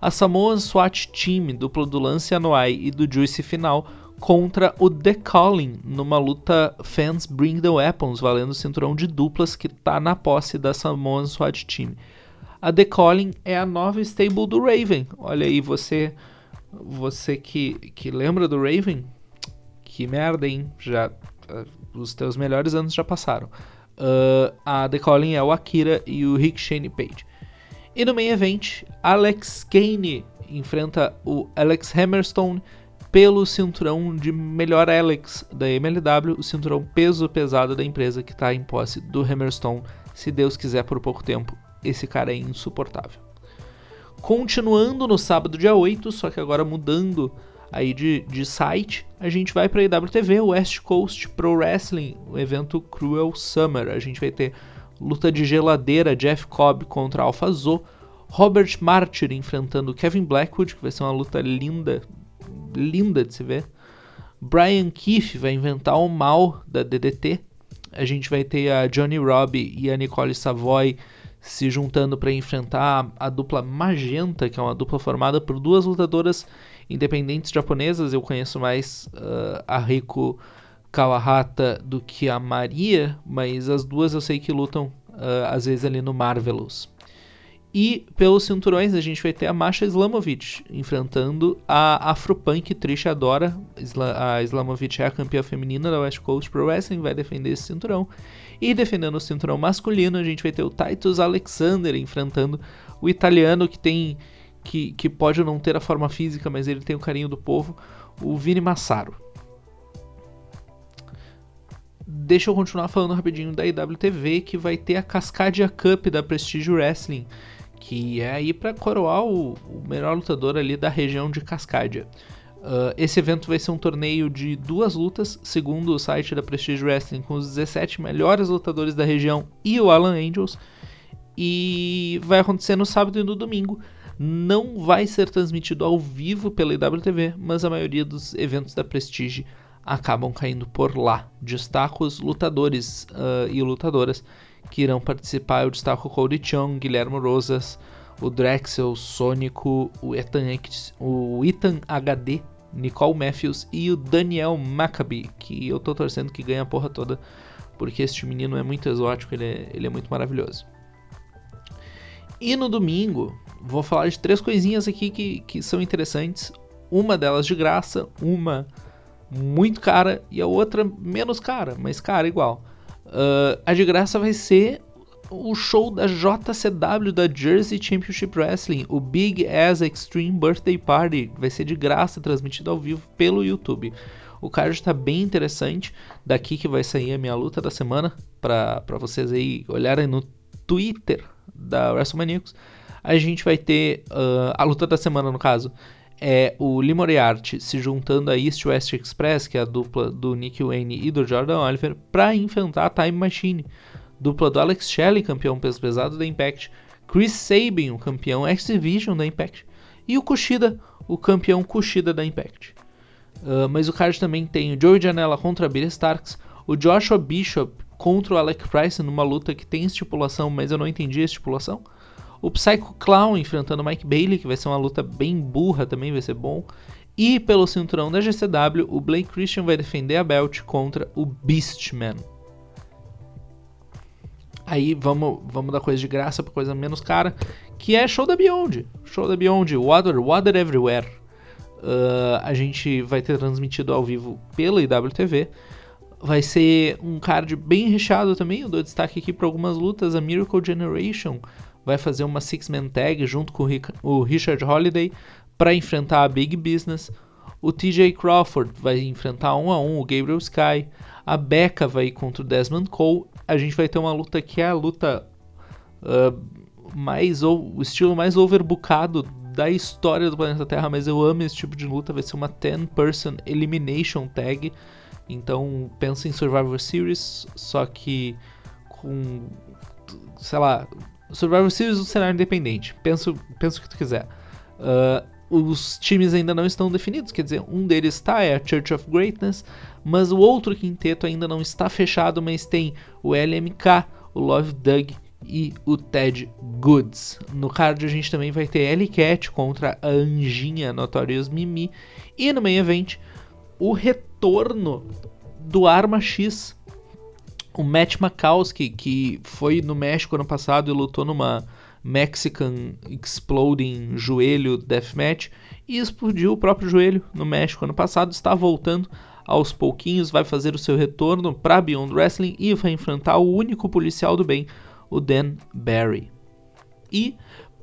Speaker 5: A Samoan SWAT Team, dupla do Lance Anoa'i e do Juice Final, contra o The Calling, numa luta Fans Bring the Weapons, valendo o cinturão de duplas que está na posse da Samoan SWAT Team. A The Calling é a nova stable do Raven. Olha aí, você você que, que lembra do Raven, que merda, hein? Já, uh, os teus melhores anos já passaram. Uh, a The Calling é o Akira e o Rick Shane Page. E no main event, Alex Kane enfrenta o Alex Hammerstone pelo cinturão de melhor Alex da MLW, o cinturão peso pesado da empresa que está em posse do Hammerstone, se Deus quiser por pouco tempo esse cara é insuportável. Continuando no sábado, dia 8, só que agora mudando aí de, de site, a gente vai para a IWTV, West Coast Pro Wrestling, o evento Cruel Summer. A gente vai ter luta de geladeira, Jeff Cobb contra Alpha Zo, Robert Martyr enfrentando Kevin Blackwood, que vai ser uma luta linda, linda de se ver. Brian Keefe vai inventar o mal da DDT. A gente vai ter a Johnny Robbie e a Nicole Savoy se juntando para enfrentar a, a, dupla Magenta, que é uma dupla formada por duas lutadoras independentes japonesas. Eu conheço mais uh, a Rico Kawahata do que a Maria, mas as duas eu sei que lutam uh, às vezes ali no Marvelous. E pelos cinturões a gente vai ter a Masha Islamovic enfrentando a Afropunk Trisha Adora. A Islamovic é a campeã feminina da West Coast Pro Wrestling, vai defender esse cinturão. E defendendo o cinturão masculino, a gente vai ter o Titus Alexander enfrentando o italiano que tem que, que pode não ter a forma física, mas ele tem o carinho do povo, o Vini Massaro. Deixa eu continuar falando rapidinho da IWTV, que vai ter a Cascadia Cup da Prestige Wrestling que é aí para coroar o, o, melhor lutador ali da região de Cascadia. Uh, esse evento vai ser um torneio de duas lutas, segundo o site da Prestige Wrestling, com os 17 melhores lutadores da região e o Alan Angels. E vai acontecer no sábado e no domingo. Não vai ser transmitido ao vivo pela IWTV, mas a maioria dos eventos da Prestige acabam caindo por lá. Destaco os lutadores uh, e lutadoras que irão participar. Eu destaco o Cody Chung, Guilherme Rosas, o Drexel, o Sônico, o Ethan, o Ethan HD, Nicole Matthews e o Daniel Maccabi, que eu tô torcendo que ganhe a porra toda, porque este menino é muito exótico, ele é, ele é muito maravilhoso. E no domingo, vou falar de três coisinhas aqui que, que são interessantes. Uma delas de graça, uma muito cara e a outra menos cara, mas cara igual. Uh, a de graça vai ser o show da JCW da Jersey Championship Wrestling, o Big Ass Extreme Birthday Party, vai ser de graça, transmitido ao vivo pelo YouTube. O card está bem interessante, daqui que vai sair a minha luta da semana, para vocês aí olharem no Twitter da WrestleManiacos. A gente vai ter uh, a luta da semana, no caso, é o Lee se juntando a East West Express, que é a dupla do Nick Wayne e do Jordan Oliver, para enfrentar a Time Machine, dupla do Alex Shelley, campeão peso pesado da Impact, Chris Sabin, o campeão X-Division da Impact, e o Kushida, o campeão Kushida da Impact. Uh, mas o card também tem o Joey Janela contra Billy Starks, o Joshua Bishop contra o Alec Price numa luta que tem estipulação, mas eu não entendi a estipulação. O Psycho Clown enfrentando Mike Bailey, que vai ser uma luta bem burra também, vai ser bom. E pelo cinturão da GCW, o Blake Christian vai defender a belt contra o Beastman. Aí vamos, vamos dar coisa de graça pra coisa menos cara, que é Show da Beyond. Show da Beyond, Water, Water Everywhere. Uh, a gente vai ter transmitido ao vivo pela IWTV. Vai ser um card bem recheado também. Eu dou destaque aqui para algumas lutas. A Miracle Generation vai fazer uma six-man tag junto com o Richard Holiday para enfrentar a Big Business. O TJ Crawford vai enfrentar um a um o Gabriel Sky. A Becca vai ir contra o Desmond Cole. A gente vai ter uma luta que é a luta uh, mais o estilo mais overbookado da história do planeta Terra, mas eu amo esse tipo de luta. Vai ser uma 10 person elimination tag. Então pensa em Survivor Series, só que com sei lá, Survivor Series é um cenário independente. Pensa, pensa o que tu quiser. Uh, os times ainda não estão definidos, quer dizer, um deles está, é a Church of Greatness, mas o outro quinteto ainda não está fechado, mas tem o LMK, o Love Doug e o Ted Goods. No card a gente também vai ter Ellie Cat contra a Anjinha Notorious Mimi e no main event o retorno do Arma X o Matt Makowski, que foi no México ano passado e lutou numa Mexican Exploding Joelho Deathmatch e explodiu o próprio joelho no México ano passado, está voltando aos pouquinhos, vai fazer o seu retorno para Beyond Wrestling e vai enfrentar o único policial do bem, o Dan Barry. E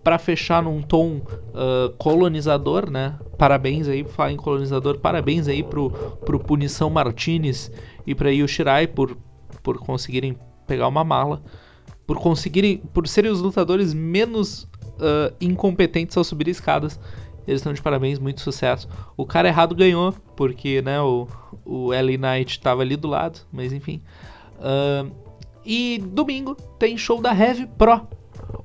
Speaker 5: para fechar num tom uh, colonizador, né? Parabéns aí, falar em colonizador, parabéns aí pro, pro Punição Martinez e para Yoshirai por por conseguirem pegar uma mala. por conseguirem, por serem os lutadores menos uh, incompetentes ao subir escadas. Eles estão de parabéns, muito sucesso. O cara errado ganhou, porque né, o, o LA Knight estava ali do lado, mas enfim. Uh, e domingo tem show da Heavy Pro.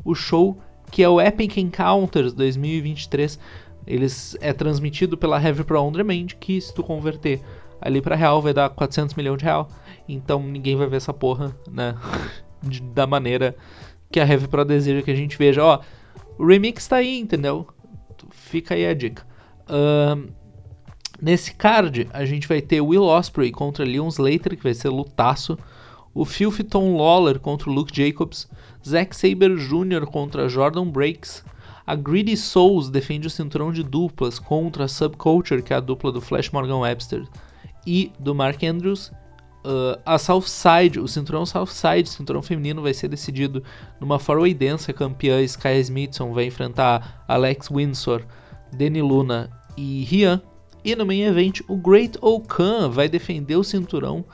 Speaker 5: O show que é o Epic Encounters 2023. Eles é transmitido pela Heavy Pro On Demand, que se tu converter ali para real vai dar 400 milhões de real. Então ninguém vai ver essa porra, né? De, da maneira que a Heavy Pro deseja que a gente veja. Ó, o remix tá aí, entendeu? Fica aí a dica. Nesse card, a gente vai ter Will Osprey contra Leon Slater, que vai ser lutaço. O Filthy Tom Lawler contra o Luke Jacobs. Zack Saber Jr. contra Jordan Breaks. A Greedy Souls defende o cinturão de duplas contra a Subculture, que é a dupla do Flash Morgan Webster e do Mark Andrews. Uh, a Southside, o cinturão Southside, cinturão feminino, vai ser decidido numa four-way dance. A campeã Sky Smithson vai enfrentar Alex Windsor, Danny Luna e Rian. E no main event, o Great Okan vai defender o cinturão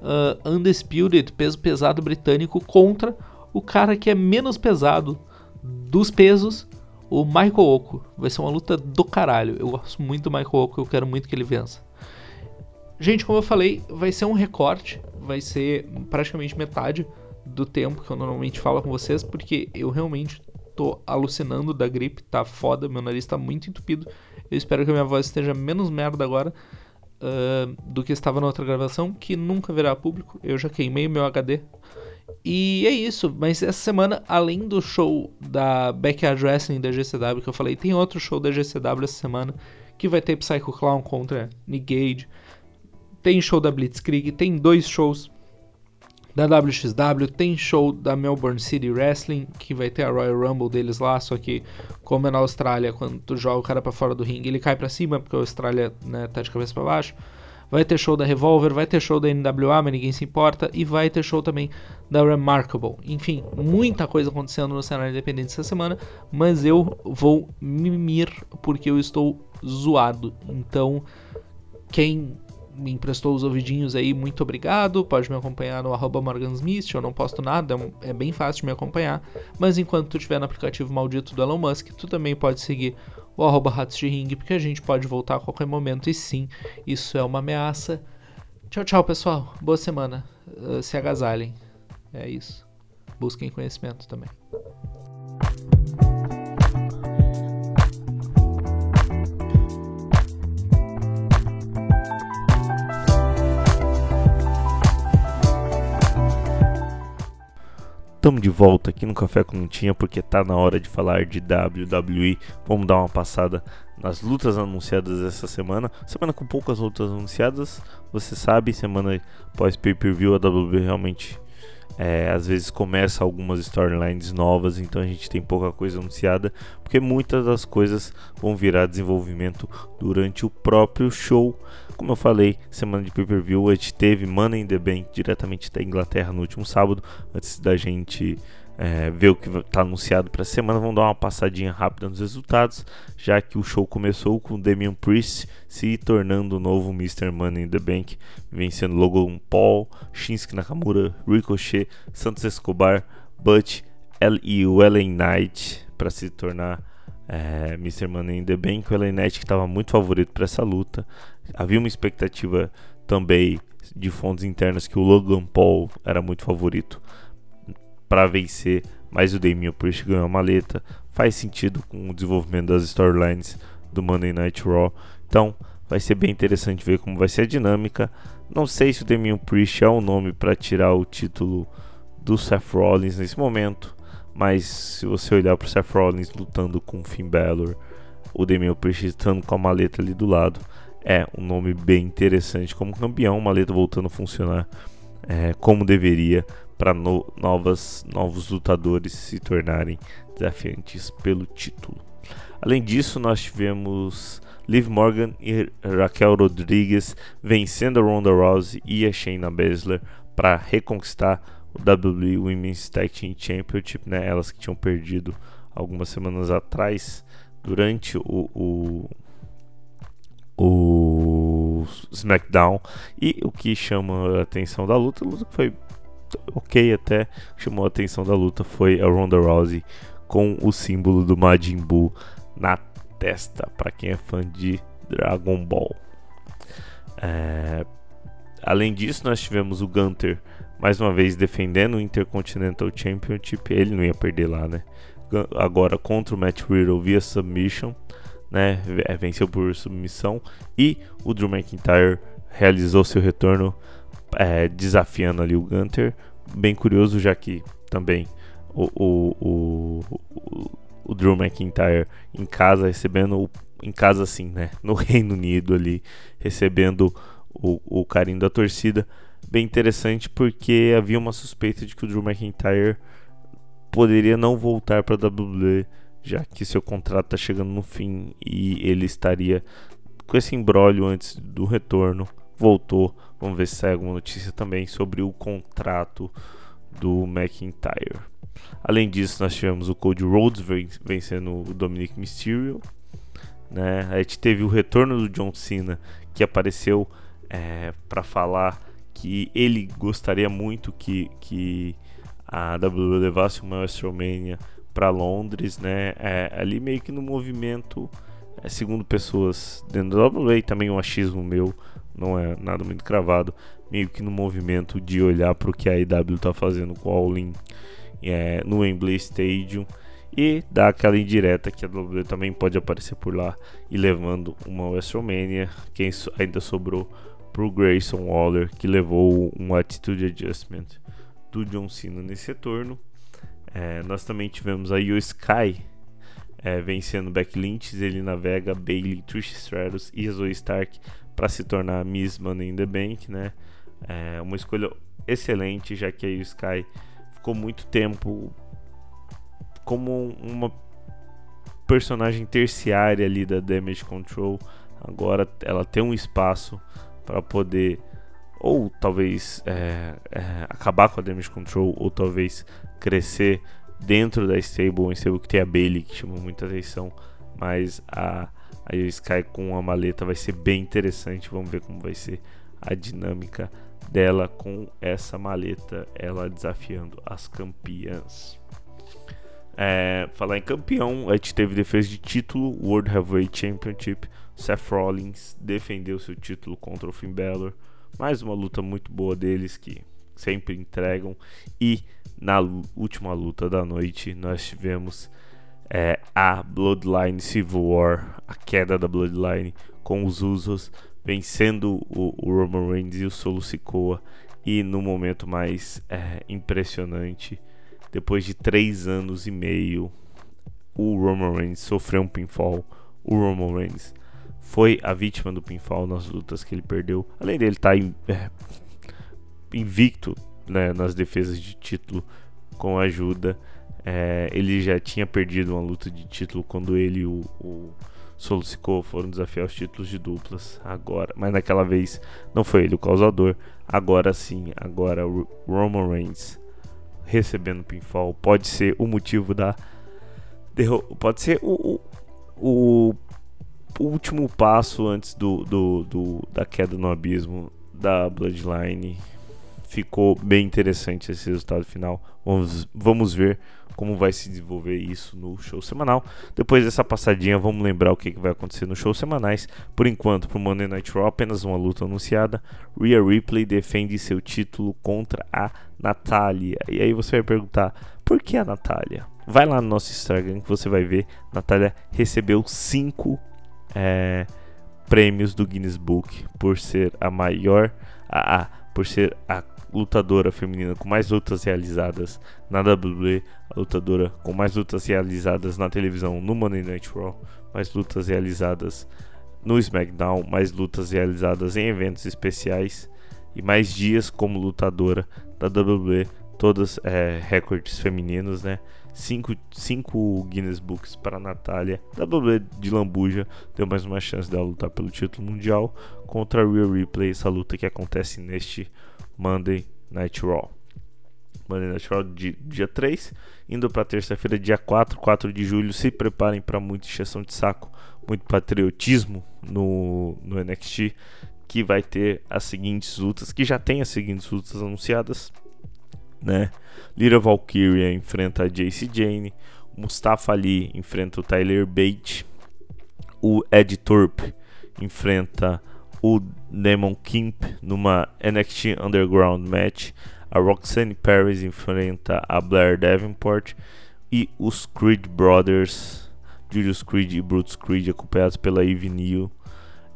Speaker 5: uh, Undisputed, peso pesado britânico, contra o cara que é menos pesado dos pesos, o Michael Oko. Vai ser uma luta do caralho. Eu gosto muito do Michael Oko, eu quero muito que ele vença. Gente, como eu falei, vai ser um recorte, vai ser praticamente metade do tempo que eu normalmente falo com vocês, porque eu realmente tô alucinando da gripe, tá foda, meu nariz tá muito entupido. Eu espero que a minha voz esteja menos merda agora uh, do que estava na outra gravação, que nunca virá público. Eu já queimei meu HD. E é isso, mas essa semana, além do show da Backyard Wrestling da GCW que eu falei, tem outro show da GCW essa semana que vai ter Psycho Clown contra Nick Gage tem show da Blitzkrieg, tem dois shows da WXW, tem show da Melbourne City Wrestling, que vai ter a Royal Rumble deles lá, só que como é na Austrália, quando tu joga o cara para fora do ringue, ele cai para cima, porque a Austrália né, tá de cabeça para baixo. Vai ter show da Revolver, vai ter show da NWA, mas ninguém se importa, e vai ter show também da Remarkable. Enfim, muita coisa acontecendo no cenário independente essa semana, mas eu vou mimir porque eu estou zoado. Então, quem me emprestou os ouvidinhos aí, muito obrigado. Pode me acompanhar no arroba morgansmith, eu não posto nada, é, é bem fácil de me acompanhar. Mas enquanto tu estiver no aplicativo maldito do Elon Musk, tu também pode seguir o arroba ratos de ring, porque a gente pode voltar a qualquer momento. E sim, isso é uma ameaça. Tchau, tchau, pessoal. Boa semana. Uh, se agasalhem. É isso. Busquem conhecimento também.
Speaker 1: Estamos de volta aqui no Café com porque tá na hora de falar de WWE. Vamos dar uma passada nas lutas anunciadas essa semana. Semana com poucas lutas anunciadas, você sabe, semana pós pay-per-view a WWE realmente é, às vezes começa algumas storylines novas, então a gente tem pouca coisa anunciada, porque muitas das coisas vão virar desenvolvimento durante o próprio show. Como eu falei, semana de pay-per-view, a gente teve Money in the Bank diretamente da Inglaterra no último sábado, antes da gente é, ver o que está anunciado para a semana. Vamos dar uma passadinha rápida nos resultados, já que o show começou com Damian Priest se tornando o novo Mr. Money in the Bank, vencendo Logan Paul, Shinsuke Nakamura, Ricochet, Santos Escobar, Butch e o Ellen Knight para se tornar é, Mr. Money in the Bank. O Ellen Knight que estava muito favorito para essa luta. Havia uma expectativa também de fontes internas que o Logan Paul era muito favorito para vencer, mas o Damian Priest ganhou a maleta. Faz sentido com o desenvolvimento das storylines do Monday Night Raw. Então, vai ser bem interessante ver como vai ser a dinâmica. Não sei se o Damian Priest é o nome para tirar o título do Seth Rollins nesse momento, mas se você olhar para o Seth Rollins lutando com o Finn Balor, o Damian Priest estando com a maleta ali do lado, é um nome bem interessante como campeão, maleta voltando a funcionar é, como deveria para no, novas novos lutadores se tornarem desafiantes pelo título. Além disso, nós tivemos Liv Morgan e Raquel Rodrigues vencendo a Ronda Rousey e a Shayna Baszler para reconquistar o WWE Women's Tag Team Championship, né? Elas que tinham perdido algumas semanas atrás durante o, o, o SmackDown e o que chama a atenção da luta, a luta foi ok até. Chamou a atenção da luta foi a Ronda Rousey com o símbolo do Majin Buu na testa, para quem é fã de Dragon Ball. É... Além disso, nós tivemos o Gunter mais uma vez defendendo o Intercontinental Championship. Ele não ia perder lá, né? Agora contra o Matt Riddle via submission, né? Venceu por submissão. E o Drew McIntyre realizou seu retorno é, desafiando ali o Gunter. Bem curioso, já que também o, o, o, o, o Drew McIntyre em casa recebendo em casa assim, né? No Reino Unido ali recebendo o, o carinho da torcida. Bem interessante porque havia uma suspeita de que o Drew McIntyre poderia não voltar para a WWE, já que seu contrato está chegando no fim e ele estaria com esse embrólio antes do retorno. Voltou. Vamos ver se sai alguma notícia também sobre o contrato do McIntyre. Além disso, nós tivemos o Cody Rhodes vencendo o Dominic Mysterio. Né? A gente teve o retorno do John Cena, que apareceu é, para falar que ele gostaria muito que, que a WWE levasse uma WrestleMania para Londres, né? É, ali meio que no movimento, é, segundo pessoas dentro da WWE, também um achismo meu, não é nada muito cravado, meio que no movimento de olhar para o que a IW está fazendo com o All In é, no Wembley Stadium e dar aquela indireta que a WWE também pode aparecer por lá e levando uma WrestleMania. Quem ainda sobrou pro Grayson Waller, que levou um attitude adjustment do John Cena nesse retorno. É, nós também tivemos aí o Sky é, vencendo Beck Lynch, ele navega Bailey, Trish Stratus e Zoe Stark para se tornar Miss Money in the Bank, né? É uma escolha excelente, já que o Sky ficou muito tempo como uma personagem terciária ali da Damage Control. Agora ela tem um espaço para poder ou talvez é, é, acabar com a Damage Control ou talvez crescer dentro da stable, um stable que tem a Bailey que chama muita atenção, mas a, a Sky com a maleta vai ser bem interessante, vamos ver como vai ser a dinâmica dela com essa maleta, ela desafiando as campeãs. É, falar em campeão, a gente teve defesa de título, World Heavyweight Championship. Seth Rollins defendeu seu título contra o Finn Balor. Mais uma luta muito boa deles que sempre entregam. E na última luta da noite, nós tivemos é, a Bloodline Civil War, a queda da Bloodline com os Usos vencendo o, o Roman Reigns e o Solo Sikoa. E no momento mais é, impressionante, depois de três anos e meio, o Roman Reigns sofreu um pinfall. O Roman Reigns foi a vítima do pinfall nas lutas que ele perdeu. Além dele estar tá é, invicto né, nas defesas de título com ajuda. É, ele já tinha perdido uma luta de título quando ele e o, o foram desafiar os títulos de duplas agora, mas naquela vez não foi ele o causador. Agora sim, agora o Roman Reigns recebendo pinfall pode ser o motivo da pode ser o, o, o último passo antes do, do, do, da queda no abismo da Bloodline. Ficou bem interessante esse resultado final. Vamos, vamos ver como vai se desenvolver isso no show semanal. Depois dessa passadinha, vamos lembrar o que, vai acontecer nos shows semanais. Por enquanto, para o Monday Night Raw, apenas uma luta anunciada. Rhea Ripley defende seu título contra a Natália. E aí você vai perguntar, por que a Natália? Vai lá no nosso Instagram que você vai ver. Natália recebeu 5 é, prêmios do Guinness Book por ser a maior, a, a, por ser a lutadora feminina com mais lutas realizadas na WWE, a lutadora com mais lutas realizadas na televisão no Monday Night Raw, mais lutas realizadas no SmackDown, mais lutas realizadas em eventos especiais e mais dias como lutadora da WWE, todas é, recordes femininos, né? Cinco, cinco Guinness Books para Natália. WWE de Lambuja deu mais uma chance dela lutar pelo título mundial contra a Real Replay, essa luta que acontece neste Monday Night Raw. Monday Night Raw dia 3, indo para terça-feira, dia 4, 4 de julho. Se preparem para muita injeção de saco, muito patriotismo no, no NXT, que vai ter as seguintes lutas, que já tem as seguintes lutas anunciadas. né? Lyra Valkyria enfrenta a Jace Jane, Mustafa Ali enfrenta o Tyler Bate, o Ed Thorpe enfrenta o Demon Kimp numa NXT Underground match, a Roxanne Paris enfrenta a Blair Davenport e os Creed Brothers, Julius Creed e Brutus Creed, acompanhados pela Eve Neal,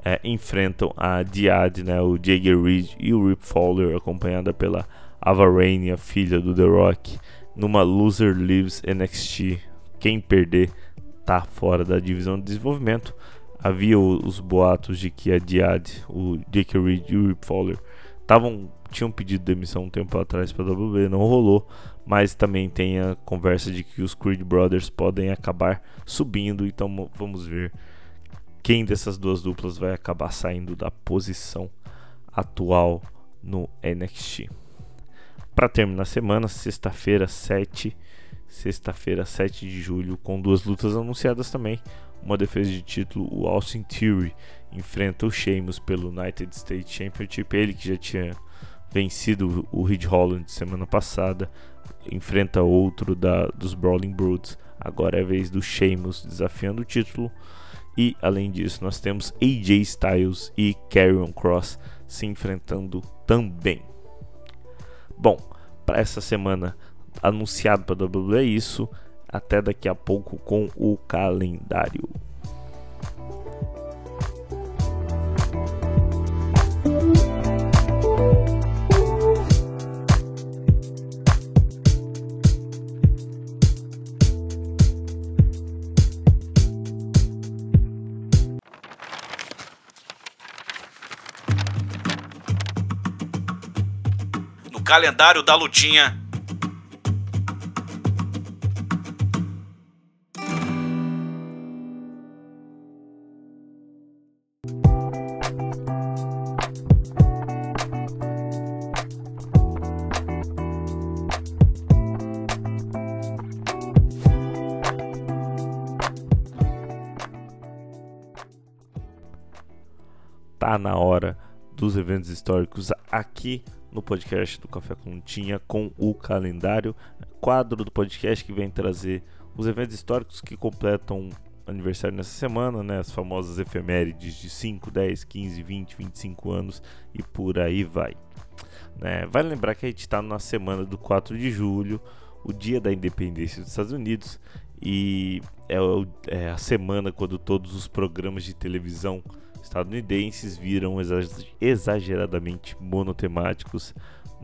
Speaker 1: é, enfrentam a Diad, né, o Jagger Reed e o Rip Fowler, acompanhada pela Ava Rain, a filha do The Rock, numa Loser Lives NXT. Quem perder tá fora da divisão de desenvolvimento. Havia os boatos de que a Diad, o Jake Reed e o Rip Fowler tavam, tinham pedido demissão um tempo atrás para a WWE, não rolou, mas também tem a conversa de que os Creed Brothers podem acabar subindo, então vamos ver quem dessas duas duplas vai acabar saindo da posição atual no NXT para terminar a semana, sexta-feira, 7, sexta-feira, 7 de julho, com duas lutas anunciadas também. Uma defesa de título, o Austin Theory enfrenta o Sheamus pelo United States Championship, ele que já tinha vencido o Ridge Holland semana passada, enfrenta outro da, dos Brawling Brutes. Agora é a vez do Sheamus desafiando o título. E além disso, nós temos AJ Styles e Karrion Cross se enfrentando também. Bom, para essa semana anunciado para WWE é isso. Até daqui a pouco com o calendário.
Speaker 2: calendário da lutinha.
Speaker 1: Na hora dos eventos históricos aqui no podcast do Café com Tinha com o calendário, quadro do podcast que vem trazer os eventos históricos que completam aniversário nessa semana, né? As famosas efemérides de 5, 10, 15, 20, 25 anos e por aí vai. Né? Vale lembrar que a gente está na semana do 4 de julho, o dia da independência dos Estados Unidos, e é, é a semana quando todos os programas de televisão estadunidenses viram exageradamente monotemáticos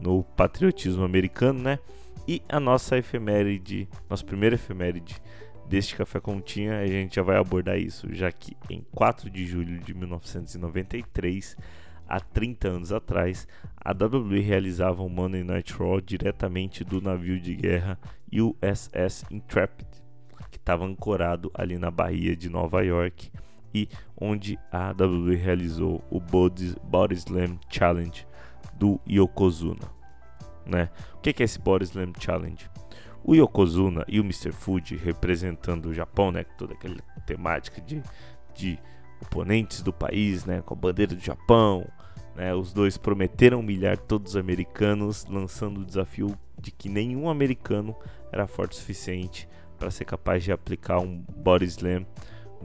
Speaker 1: no patriotismo americano, né? E a nossa efeméride, nossa primeira efeméride deste Café Continha, a gente já vai abordar isso, já que em 4 de julho de 1993, há 30 anos atrás, a WWE realizava um Monday Night Raw diretamente do navio de guerra USS Intrepid, que estava ancorado ali na Baía de Nova York e onde a WWE realizou o Body, Slam Challenge do Yokozuna. Né? O que é esse Body Slam Challenge? O Yokozuna e o Mr. Fuji representando o Japão, né? Toda aquela temática de, de oponentes do país, né? Com a bandeira do Japão, né? Os dois prometeram humilhar todos os americanos, lançando o desafio de que nenhum americano era forte o suficiente para ser capaz de aplicar um Body Slam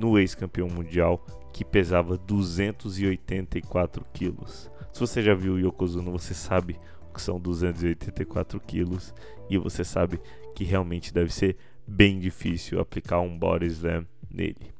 Speaker 1: no ex-campeão mundial que pesava 284 quilos. Se você já viu o Yokozuna, você sabe o que são 284 quilos e você sabe que realmente deve ser bem difícil aplicar um body slam nele.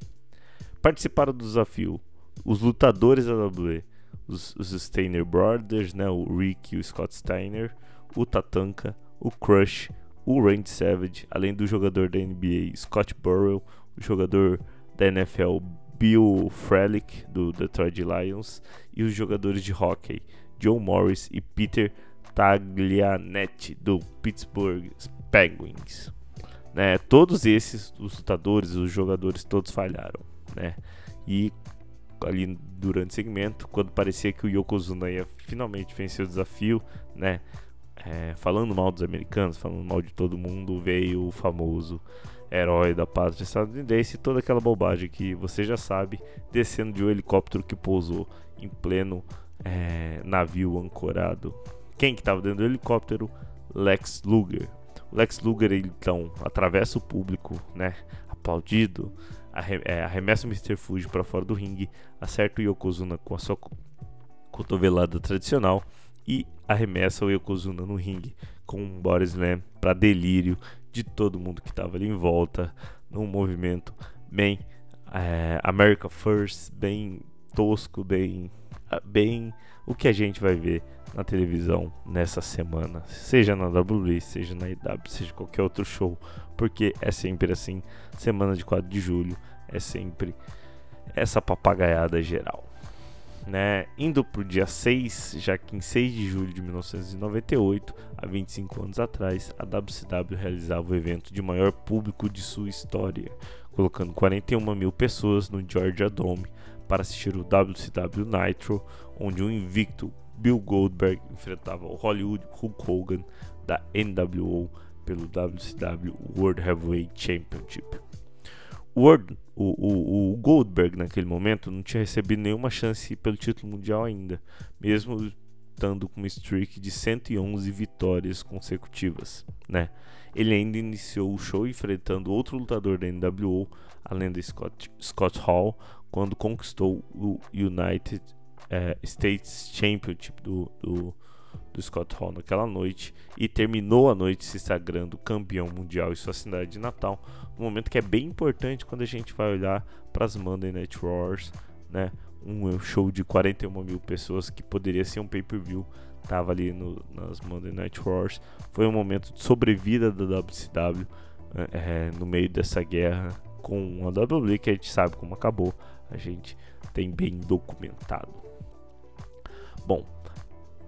Speaker 1: Participaram do desafio os lutadores da WWE, os, os Steiner Brothers, né, o Rick e o Scott Steiner, o Tatanka, o Crush, o Randy Savage, além do jogador da NBA Scott Burrell, o jogador da NFL Bill Frelick, do Detroit Lions, e os jogadores de hockey Joe Morris e Peter Taglianetti, do Pittsburgh Penguins. Né, todos esses, os lutadores, os jogadores, todos falharam. Né? E ali durante o segmento, quando parecia que o Yokozuna ia finalmente vencer o desafio, né? É, falando mal dos americanos, falando mal de todo mundo, veio o famoso herói da pátria estadunidense e toda aquela bobagem que você já sabe, descendo de um helicóptero que pousou em pleno é, navio ancorado. Quem que estava dentro do helicóptero? Lex Luger. O Lex Luger ele, então atravessa o público, né, aplaudido, é, arremessa o Mr. Fuji para fora do ringue, acerta o Yokozuna com a sua cotovelada tradicional e arremessa o Yokozuna no ringue com um body slam para delírio de todo mundo que estava ali em volta, num movimento bem é, America First, bem tosco, bem, bem o que a gente vai ver na televisão nessa semana, seja na WWE, seja na IW, seja qualquer outro show, porque é sempre assim, semana de 4 de julho é sempre essa papagaiada geral. Né? Indo para o dia 6, já que em 6 de julho de 1998, há 25 anos atrás, a WCW realizava o evento de maior público de sua história, colocando 41 mil pessoas no Georgia Dome para assistir o WCW Nitro, onde o invicto Bill Goldberg enfrentava o Hollywood Hulk Hogan da NWO pelo WCW World Heavyweight Championship. O, World, o, o, o, Goldberg naquele momento não tinha recebido nenhuma chance pelo título mundial ainda, mesmo estando com uma streak de 111 vitórias consecutivas, né? Ele ainda iniciou o show enfrentando outro lutador da NWO, além de Scott, Scott Hall, quando conquistou o United é, States Championship do, do, do, Scott Hall naquela noite e terminou a noite se sagrando campeão mundial em sua cidade de Natal. Um momento que é bem importante quando a gente vai olhar para as Monday Night Wars, né? Um show de 41 mil pessoas que poderia ser um pay-per-view estava ali no, nas Monday Night Wars. Foi um momento de sobrevida da WCW é, no meio dessa guerra com a WWE, que a gente sabe como acabou, a gente tem bem documentado. Bom,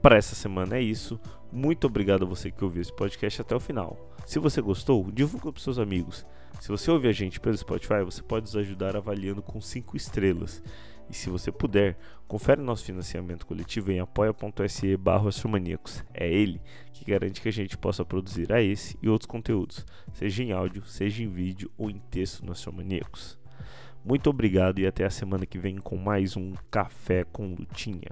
Speaker 1: para essa semana é isso. Muito obrigado a você que ouviu esse podcast até o final. Se você gostou, divulga para seus amigos. Se você ouve a gente pelo Spotify, você pode nos ajudar avaliando com 5 estrelas. E se você puder, confere nosso financiamento coletivo em apoia.se barra É ele que garante que a gente possa produzir a esse e outros conteúdos, seja em áudio, seja em vídeo ou em texto no Astromaníacos. Muito obrigado e até a semana que vem com mais um Café com Lutinha.